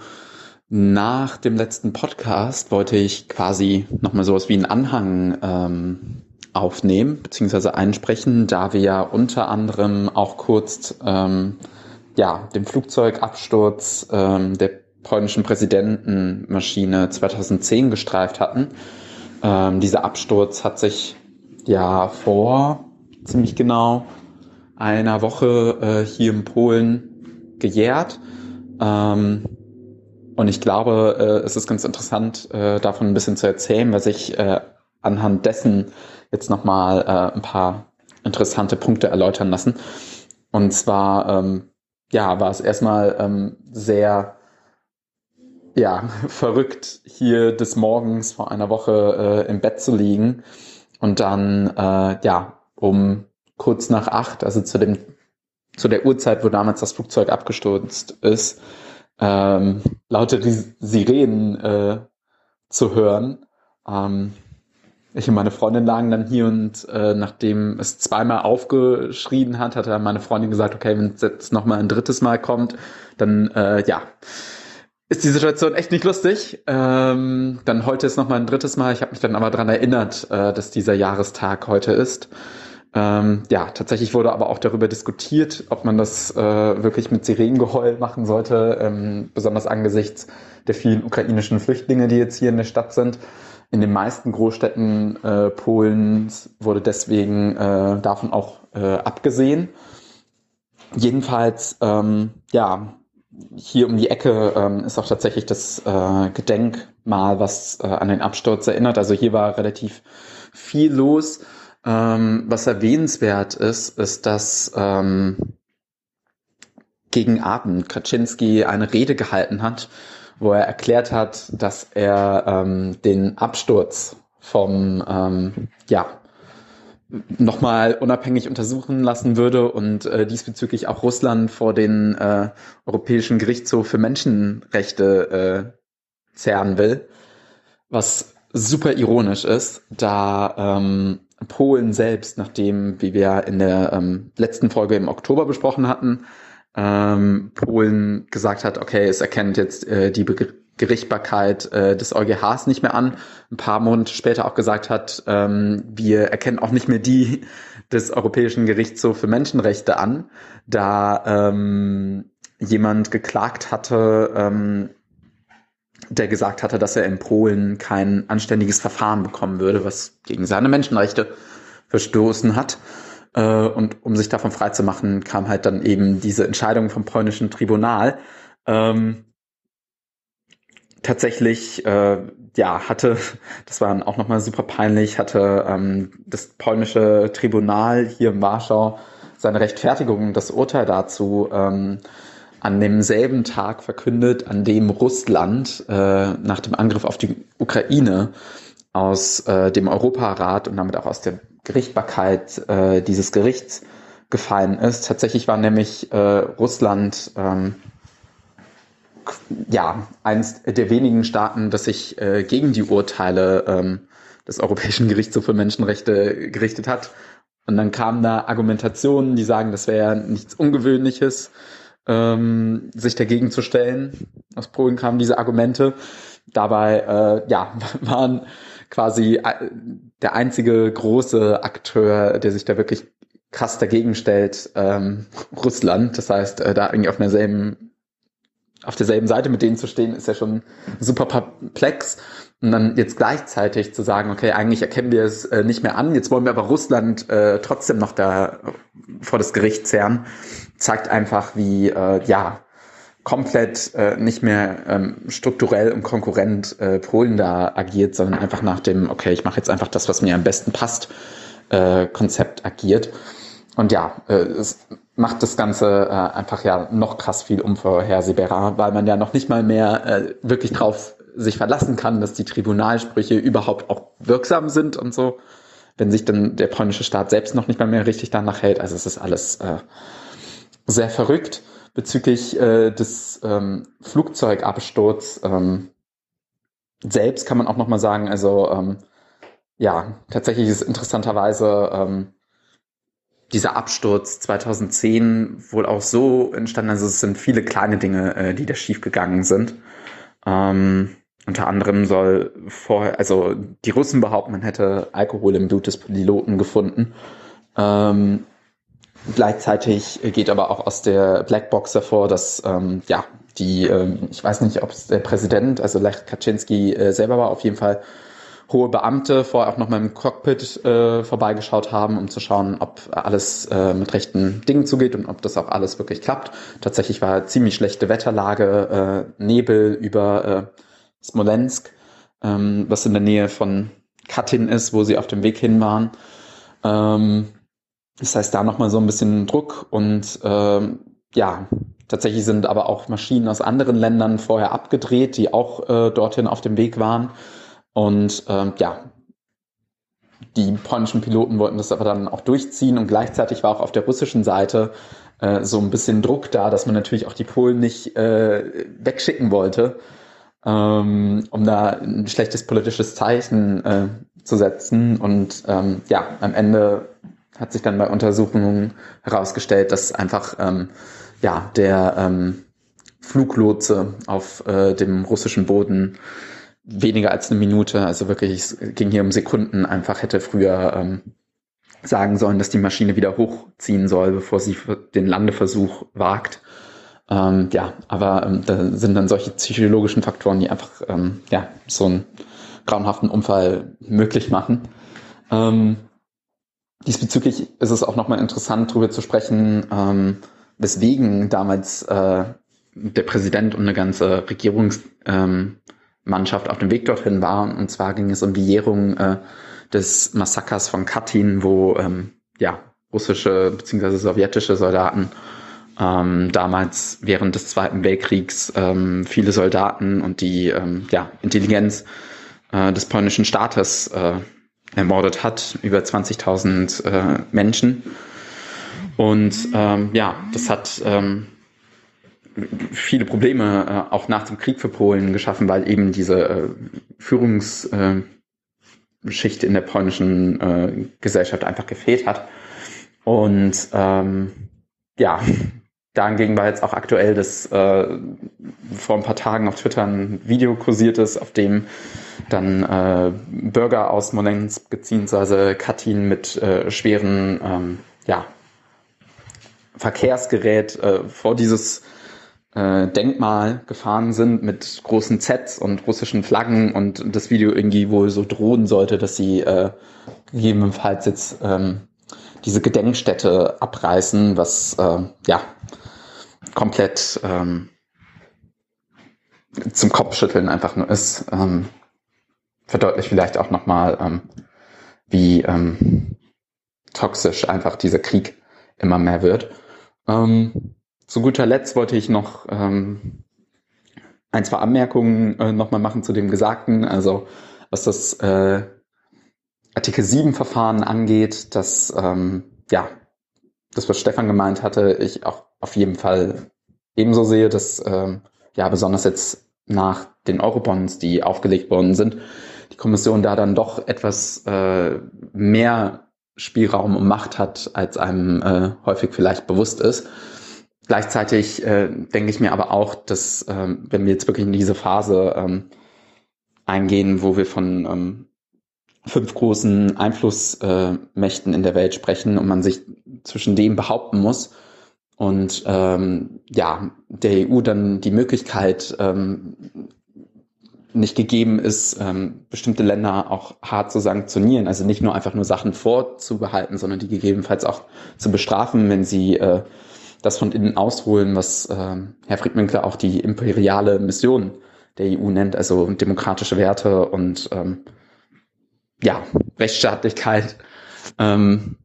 Nach dem letzten Podcast wollte ich quasi nochmal sowas wie einen Anhang ähm, aufnehmen bzw. einsprechen, da wir ja unter anderem auch kurz ähm, ja, den Flugzeugabsturz ähm, der polnischen Präsidentenmaschine 2010 gestreift hatten. Ähm, dieser Absturz hat sich ja vor ziemlich genau einer Woche äh, hier in Polen gejährt. Ähm, und ich glaube, äh, es ist ganz interessant, äh, davon ein bisschen zu erzählen, was ich äh, anhand dessen jetzt nochmal äh, ein paar interessante Punkte erläutern lassen. Und zwar, ähm, ja, war es erstmal ähm, sehr, ja, verrückt, hier des Morgens vor einer Woche äh, im Bett zu liegen und dann, äh, ja, um kurz nach acht, also zu dem, zu der Uhrzeit, wo damals das Flugzeug abgestürzt ist, ähm, lauter die Sirenen äh, zu hören. Ähm, ich und meine Freundin lagen dann hier und äh, nachdem es zweimal aufgeschrien hat, hat dann meine Freundin gesagt, okay, wenn es jetzt nochmal ein drittes Mal kommt, dann äh, ja, ist die Situation echt nicht lustig. Ähm, dann heute ist nochmal ein drittes Mal. Ich habe mich dann aber dran erinnert, äh, dass dieser Jahrestag heute ist. Ähm, ja, tatsächlich wurde aber auch darüber diskutiert, ob man das äh, wirklich mit Sirenengeheul machen sollte, ähm, besonders angesichts der vielen ukrainischen Flüchtlinge, die jetzt hier in der Stadt sind. In den meisten Großstädten äh, Polens wurde deswegen äh, davon auch äh, abgesehen. Jedenfalls, ähm, ja, hier um die Ecke ähm, ist auch tatsächlich das äh, Gedenkmal, was äh, an den Absturz erinnert. Also hier war relativ viel los. Ähm, was erwähnenswert ist, ist, dass ähm, gegen Abend Kaczynski eine Rede gehalten hat, wo er erklärt hat, dass er ähm, den Absturz vom ähm, ja, nochmal unabhängig untersuchen lassen würde und äh, diesbezüglich auch Russland vor den äh, Europäischen Gerichtshof für Menschenrechte äh, zerren will, was super ironisch ist, da ähm, Polen selbst, nachdem, wie wir in der ähm, letzten Folge im Oktober besprochen hatten, ähm, Polen gesagt hat, okay, es erkennt jetzt äh, die Be Gerichtbarkeit äh, des EuGHs nicht mehr an. Ein paar Monate später auch gesagt hat, ähm, wir erkennen auch nicht mehr die des Europäischen Gerichtshofs für Menschenrechte an, da ähm, jemand geklagt hatte, ähm, der gesagt hatte, dass er in Polen kein anständiges Verfahren bekommen würde, was gegen seine Menschenrechte verstoßen hat. Äh, und um sich davon freizumachen, kam halt dann eben diese Entscheidung vom polnischen Tribunal. Ähm, tatsächlich, äh, ja, hatte, das war auch nochmal super peinlich, hatte ähm, das polnische Tribunal hier in Warschau seine Rechtfertigung, das Urteil dazu ähm, an demselben Tag verkündet, an dem Russland äh, nach dem Angriff auf die Ukraine aus äh, dem Europarat und damit auch aus der Gerichtbarkeit äh, dieses Gerichts gefallen ist. Tatsächlich war nämlich äh, Russland ähm, ja, eines der wenigen Staaten, das sich äh, gegen die Urteile ähm, des Europäischen Gerichtshofs für Menschenrechte gerichtet hat. Und dann kamen da Argumentationen, die sagen, das wäre nichts Ungewöhnliches, ähm, sich dagegen zu stellen. Aus Polen kamen diese Argumente. Dabei, äh, ja, waren quasi äh, der einzige große Akteur, der sich da wirklich krass dagegen stellt, ähm, Russland. Das heißt, äh, da irgendwie auf derselben auf derselben Seite mit denen zu stehen, ist ja schon super perplex. Und dann jetzt gleichzeitig zu sagen, okay, eigentlich erkennen wir es äh, nicht mehr an, jetzt wollen wir aber Russland äh, trotzdem noch da vor das Gericht zerren, zeigt einfach, wie äh, ja komplett äh, nicht mehr ähm, strukturell und konkurrent äh, Polen da agiert, sondern einfach nach dem, okay, ich mache jetzt einfach das, was mir am besten passt, äh, Konzept agiert. Und ja, äh, es macht das Ganze äh, einfach ja noch krass viel unvorhersehbarer, weil man ja noch nicht mal mehr äh, wirklich drauf sich verlassen kann, dass die Tribunalsprüche überhaupt auch wirksam sind und so, wenn sich dann der polnische Staat selbst noch nicht mal mehr richtig danach hält. Also es ist alles äh, sehr verrückt. Bezüglich äh, des ähm, Flugzeugabsturz ähm, selbst kann man auch noch mal sagen, also ähm, ja, tatsächlich ist interessanterweise ähm, dieser Absturz 2010 wohl auch so entstanden. Also es sind viele kleine Dinge, äh, die da schiefgegangen sind. Ähm, unter anderem soll vorher, also die Russen behaupten, man hätte Alkohol im Blut des Piloten gefunden. Ähm, gleichzeitig geht aber auch aus der Blackbox hervor, dass ähm, ja die, ähm, ich weiß nicht, ob es der Präsident, also Lech Kaczynski äh, selber war, auf jeden Fall hohe Beamte vorher auch noch mal im Cockpit äh, vorbeigeschaut haben, um zu schauen, ob alles äh, mit rechten Dingen zugeht und ob das auch alles wirklich klappt. Tatsächlich war ziemlich schlechte Wetterlage, äh, Nebel über äh, Smolensk, ähm, was in der Nähe von Katyn ist, wo sie auf dem Weg hin waren. Ähm, das heißt, da nochmal so ein bisschen Druck und ähm, ja, tatsächlich sind aber auch Maschinen aus anderen Ländern vorher abgedreht, die auch äh, dorthin auf dem Weg waren. Und ähm, ja, die polnischen Piloten wollten das aber dann auch durchziehen und gleichzeitig war auch auf der russischen Seite äh, so ein bisschen Druck da, dass man natürlich auch die Polen nicht äh, wegschicken wollte, ähm, um da ein schlechtes politisches Zeichen äh, zu setzen. Und ähm, ja, am Ende hat sich dann bei Untersuchungen herausgestellt, dass einfach ähm, ja der ähm, Fluglotse auf äh, dem russischen Boden weniger als eine Minute, also wirklich, es ging hier um Sekunden, einfach hätte früher ähm, sagen sollen, dass die Maschine wieder hochziehen soll, bevor sie den Landeversuch wagt. Ähm, ja, aber ähm, da sind dann solche psychologischen Faktoren, die einfach ähm, ja, so einen grauenhaften Unfall möglich machen. Ähm, diesbezüglich ist es auch nochmal interessant, darüber zu sprechen, ähm, weswegen damals äh, der Präsident und eine ganze Regierungsmannschaft ähm, auf dem Weg dorthin waren. Und zwar ging es um die Jährung äh, des Massakers von Katyn, wo ähm, ja russische bzw. sowjetische Soldaten ähm, damals während des Zweiten Weltkriegs ähm, viele Soldaten und die ähm, ja, Intelligenz äh, des polnischen Staates äh, ermordet hat, über 20.000 äh, Menschen. Und ähm, ja, das hat ähm, viele Probleme äh, auch nach dem Krieg für Polen geschaffen, weil eben diese äh, Führungsschicht äh, in der polnischen äh, Gesellschaft einfach gefehlt hat. Und ähm, ja, dahingegen war jetzt auch aktuell, dass äh, vor ein paar Tagen auf Twitter ein Video kursiert ist, auf dem dann äh, Bürger aus Smolensk bzw. Katyn mit äh, schweren ähm, ja, Verkehrsgerät äh, vor dieses äh, Denkmal gefahren sind mit großen Zs und russischen Flaggen und das Video irgendwie wohl so drohen sollte, dass sie äh, gegebenenfalls jetzt ähm, diese Gedenkstätte abreißen, was äh, ja komplett ähm, zum Kopfschütteln einfach nur ist. Ähm, verdeutlicht vielleicht auch nochmal, ähm, wie ähm, toxisch einfach dieser Krieg immer mehr wird. Ähm, zu guter Letzt wollte ich noch ähm, ein, zwei Anmerkungen äh, nochmal machen zu dem Gesagten. Also was das äh, Artikel 7 Verfahren angeht, dass ähm, ja, das, was Stefan gemeint hatte, ich auch auf jeden Fall ebenso sehe, dass ähm, ja besonders jetzt nach den Eurobonds, die aufgelegt worden sind, die Kommission da dann doch etwas äh, mehr Spielraum und Macht hat, als einem äh, häufig vielleicht bewusst ist. Gleichzeitig äh, denke ich mir aber auch, dass äh, wenn wir jetzt wirklich in diese Phase ähm, eingehen, wo wir von ähm, fünf großen Einflussmächten äh, in der Welt sprechen und man sich zwischen dem behaupten muss und ähm, ja der EU dann die Möglichkeit ähm, nicht gegeben ist, ähm, bestimmte Länder auch hart zu sanktionieren. Also nicht nur einfach nur Sachen vorzubehalten, sondern die gegebenenfalls auch zu bestrafen, wenn sie äh, das von innen ausholen, was äh, Herr Friedwinkler auch die imperiale Mission der EU nennt, also demokratische Werte und ähm, ja, Rechtsstaatlichkeit. Ähm,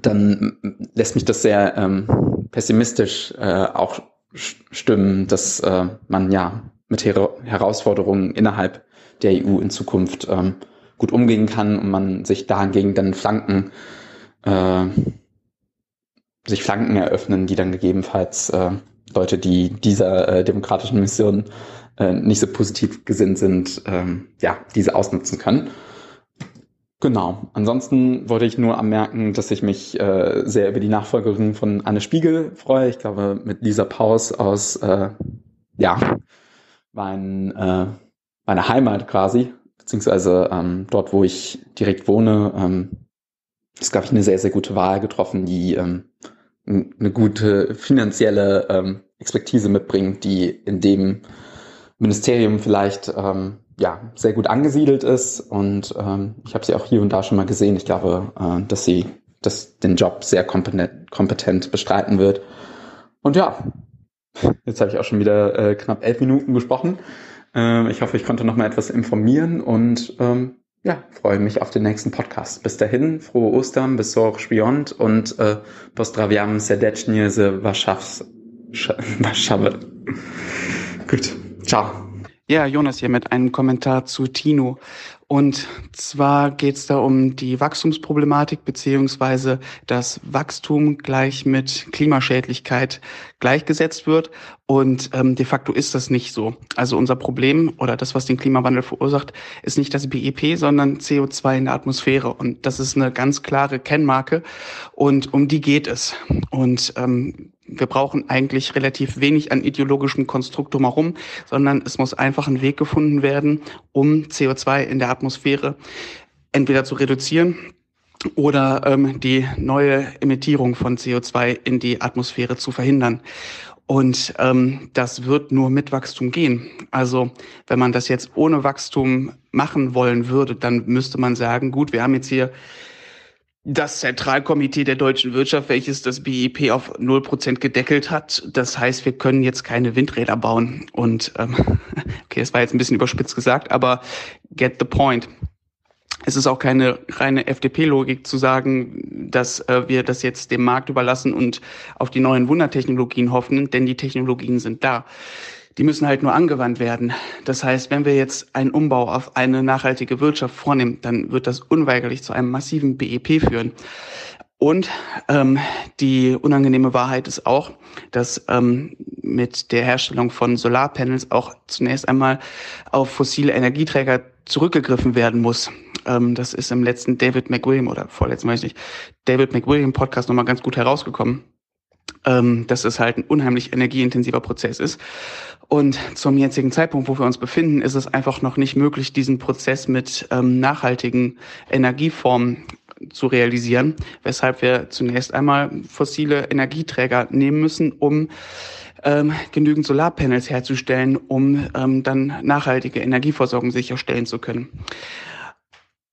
dann lässt mich das sehr ähm, pessimistisch äh, auch stimmen, dass äh, man ja mit Her Herausforderungen innerhalb der EU in Zukunft ähm, gut umgehen kann und man sich dahingegen dann Flanken, äh, sich Flanken eröffnen, die dann gegebenenfalls äh, Leute, die dieser äh, demokratischen Mission äh, nicht so positiv gesinnt sind, ähm, ja, diese ausnutzen können. Genau. Ansonsten wollte ich nur anmerken, dass ich mich äh, sehr über die Nachfolgerin von Anne Spiegel freue. Ich glaube, mit Lisa Paus aus äh, ja, mein, äh, meine Heimat quasi, beziehungsweise ähm, dort, wo ich direkt wohne, ähm, ist, glaube ich, eine sehr, sehr gute Wahl getroffen, die ähm, eine gute finanzielle ähm, Expertise mitbringt, die in dem Ministerium vielleicht ähm, ja sehr gut angesiedelt ist. Und ähm, ich habe sie auch hier und da schon mal gesehen. Ich glaube, äh, dass sie das, den Job sehr kompetent, kompetent bestreiten wird. Und ja, Jetzt habe ich auch schon wieder äh, knapp elf Minuten gesprochen. Ähm, ich hoffe, ich konnte noch mal etwas informieren und ähm, ja, freue mich auf den nächsten Podcast. Bis dahin, frohe Ostern, bis zur Szpiont und äh, pozdrawiam serdecznie z Warszawy. Gut, ciao. Ja, Jonas hier mit einem Kommentar zu Tino. Und zwar geht es da um die Wachstumsproblematik beziehungsweise dass Wachstum gleich mit Klimaschädlichkeit gleichgesetzt wird. Und ähm, de facto ist das nicht so. Also unser Problem oder das, was den Klimawandel verursacht, ist nicht das BIP, sondern CO2 in der Atmosphäre. Und das ist eine ganz klare Kennmarke. Und um die geht es. Und ähm, wir brauchen eigentlich relativ wenig an ideologischem Konstrukt drumherum, sondern es muss einfach ein Weg gefunden werden, um CO2 in der Atmosphäre entweder zu reduzieren oder ähm, die neue Emittierung von CO2 in die Atmosphäre zu verhindern. Und ähm, das wird nur mit Wachstum gehen. Also wenn man das jetzt ohne Wachstum machen wollen würde, dann müsste man sagen, gut, wir haben jetzt hier das Zentralkomitee der deutschen Wirtschaft, welches das BIP auf 0% gedeckelt hat. Das heißt, wir können jetzt keine Windräder bauen. Und ähm, okay, das war jetzt ein bisschen überspitzt gesagt, aber get the point. Es ist auch keine reine FDP-Logik zu sagen, dass äh, wir das jetzt dem Markt überlassen und auf die neuen Wundertechnologien hoffen, denn die Technologien sind da. Die müssen halt nur angewandt werden. Das heißt, wenn wir jetzt einen Umbau auf eine nachhaltige Wirtschaft vornehmen, dann wird das unweigerlich zu einem massiven BEP führen. Und ähm, die unangenehme Wahrheit ist auch, dass ähm, mit der Herstellung von Solarpanels auch zunächst einmal auf fossile Energieträger zurückgegriffen werden muss. Ähm, das ist im letzten David McWilliam oder vorletzten weiß ich nicht, David McWilliam Podcast nochmal ganz gut herausgekommen, ähm, dass es halt ein unheimlich energieintensiver Prozess ist. Und zum jetzigen Zeitpunkt, wo wir uns befinden, ist es einfach noch nicht möglich, diesen Prozess mit ähm, nachhaltigen Energieformen zu realisieren, weshalb wir zunächst einmal fossile Energieträger nehmen müssen, um ähm, genügend Solarpanels herzustellen, um ähm, dann nachhaltige Energieversorgung sicherstellen zu können.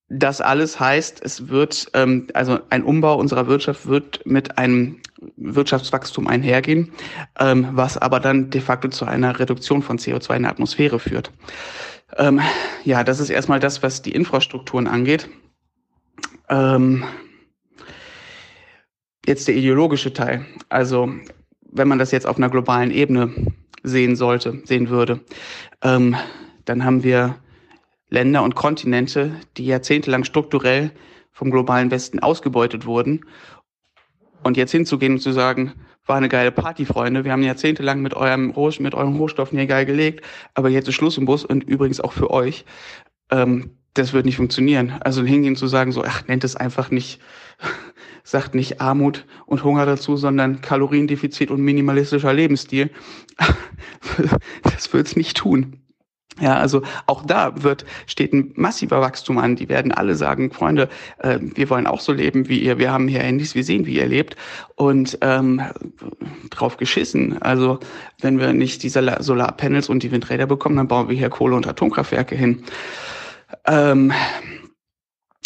Das alles heißt, es wird, ähm, also ein Umbau unserer Wirtschaft wird mit einem Wirtschaftswachstum einhergehen, ähm, was aber dann de facto zu einer Reduktion von CO2 in der Atmosphäre führt. Ähm, ja, das ist erstmal das, was die Infrastrukturen angeht. Ähm, jetzt der ideologische Teil. Also, wenn man das jetzt auf einer globalen Ebene sehen sollte, sehen würde, ähm, dann haben wir Länder und Kontinente, die jahrzehntelang strukturell vom globalen Westen ausgebeutet wurden. Und jetzt hinzugehen und zu sagen, war eine geile Party, Freunde. Wir haben jahrzehntelang mit eurem Roh mit euren Rohstoffen hier geil gelegt, aber jetzt ist Schluss im Bus und übrigens auch für euch. Ähm, das wird nicht funktionieren. Also hingehen zu sagen, so, ach, nennt es einfach nicht, sagt nicht Armut und Hunger dazu, sondern Kaloriendefizit und minimalistischer Lebensstil. das wird es nicht tun. Ja, also auch da wird, steht ein massiver Wachstum an. Die werden alle sagen, Freunde, äh, wir wollen auch so leben wie ihr. Wir haben hier Handys, wir sehen, wie ihr lebt. Und ähm, drauf geschissen. Also wenn wir nicht diese Solarpanels und die Windräder bekommen, dann bauen wir hier Kohle- und Atomkraftwerke hin. Ähm,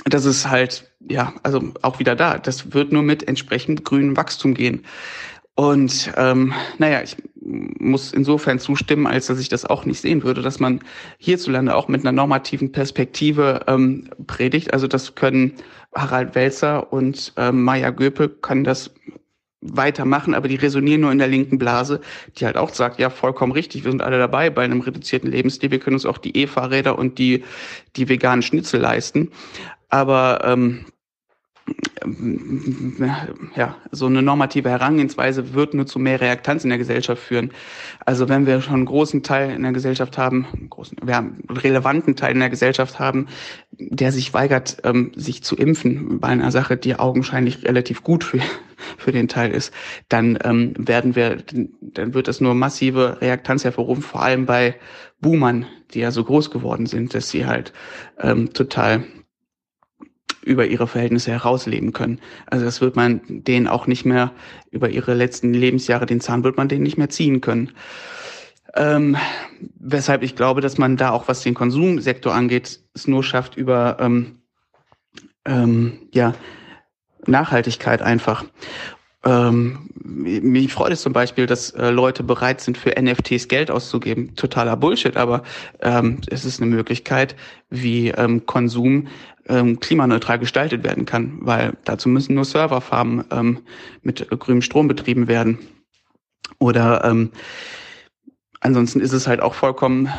das ist halt, ja, also auch wieder da. Das wird nur mit entsprechend grünem Wachstum gehen. Und ähm, naja, ich muss insofern zustimmen, als dass ich das auch nicht sehen würde, dass man hierzulande auch mit einer normativen Perspektive ähm, predigt. Also das können Harald Welzer und ähm, Maya Göpe können das weitermachen, aber die resonieren nur in der linken Blase, die halt auch sagt, ja, vollkommen richtig, wir sind alle dabei bei einem reduzierten Lebensstil, wir können uns auch die E-Fahrräder und die, die veganen Schnitzel leisten. Aber ähm, ja, so eine normative Herangehensweise wird nur zu mehr Reaktanz in der Gesellschaft führen. Also wenn wir schon einen großen Teil in der Gesellschaft haben, einen großen, wir haben einen relevanten Teil in der Gesellschaft haben, der sich weigert, ähm, sich zu impfen bei einer Sache, die augenscheinlich relativ gut für, für den Teil ist, dann ähm, werden wir, dann wird das nur massive Reaktanz hervorrufen, vor allem bei Boomern, die ja so groß geworden sind, dass sie halt ähm, total über ihre Verhältnisse herausleben können. Also das wird man denen auch nicht mehr über ihre letzten Lebensjahre, den Zahn wird man denen nicht mehr ziehen können. Ähm, weshalb ich glaube, dass man da auch, was den Konsumsektor angeht, es nur schafft über ähm, ähm, ja, Nachhaltigkeit einfach. Ähm, mich freut es zum Beispiel, dass äh, Leute bereit sind, für NFTs Geld auszugeben. Totaler Bullshit, aber ähm, es ist eine Möglichkeit, wie ähm, Konsum ähm, klimaneutral gestaltet werden kann, weil dazu müssen nur Serverfarmen ähm, mit grünem Strom betrieben werden. Oder ähm, ansonsten ist es halt auch vollkommen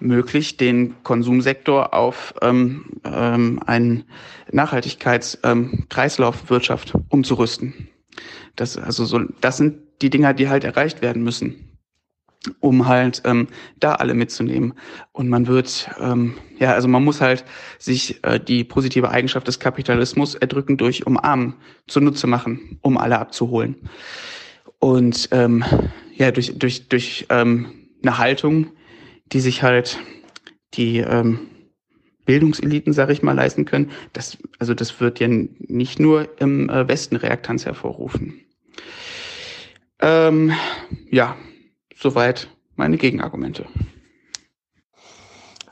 möglich, den Konsumsektor auf ähm, ähm, einen Nachhaltigkeitskreislaufwirtschaft ähm, umzurüsten. Das, also so, das sind die Dinger, die halt erreicht werden müssen, um halt ähm, da alle mitzunehmen. Und man wird, ähm, ja, also man muss halt sich äh, die positive Eigenschaft des Kapitalismus erdrücken durch Umarmen zunutze machen, um alle abzuholen. Und ähm, ja, durch, durch, durch ähm, eine Haltung, die sich halt die ähm, Bildungseliten, sage ich mal, leisten können. Das, also das wird ja nicht nur im äh, Westen Reaktanz hervorrufen. Ähm, ja, soweit meine Gegenargumente.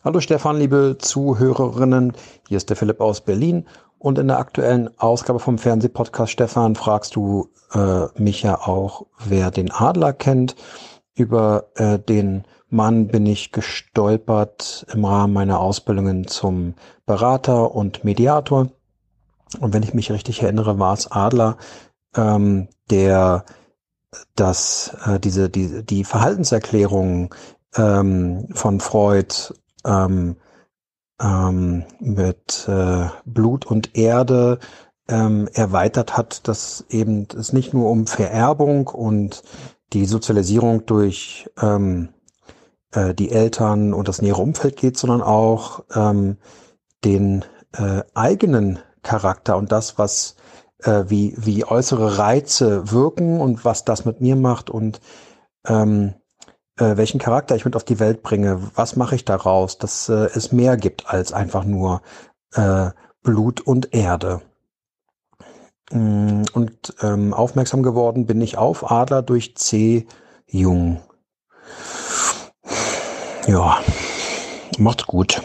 Hallo Stefan, liebe Zuhörerinnen, hier ist der Philipp aus Berlin Und in der aktuellen Ausgabe vom Fernsehpodcast Stefan fragst du äh, mich ja auch, wer den Adler kennt. Über äh, den Mann bin ich gestolpert im Rahmen meiner Ausbildungen zum Berater und Mediator. Und wenn ich mich richtig erinnere, war es Adler, ähm, der das, äh, diese, die, die Verhaltenserklärung ähm, von Freud ähm, ähm, mit äh, Blut und Erde ähm, erweitert hat, dass eben es nicht nur um Vererbung und die Sozialisierung durch ähm, äh, die Eltern und das nähere Umfeld geht, sondern auch ähm, den äh, eigenen Charakter und das, was äh, wie, wie äußere Reize wirken und was das mit mir macht und ähm, äh, welchen Charakter ich mit auf die Welt bringe, was mache ich daraus, dass äh, es mehr gibt als einfach nur äh, Blut und Erde. Mm, und ähm, aufmerksam geworden bin ich auf Adler durch C. Jung. Ja, macht's gut.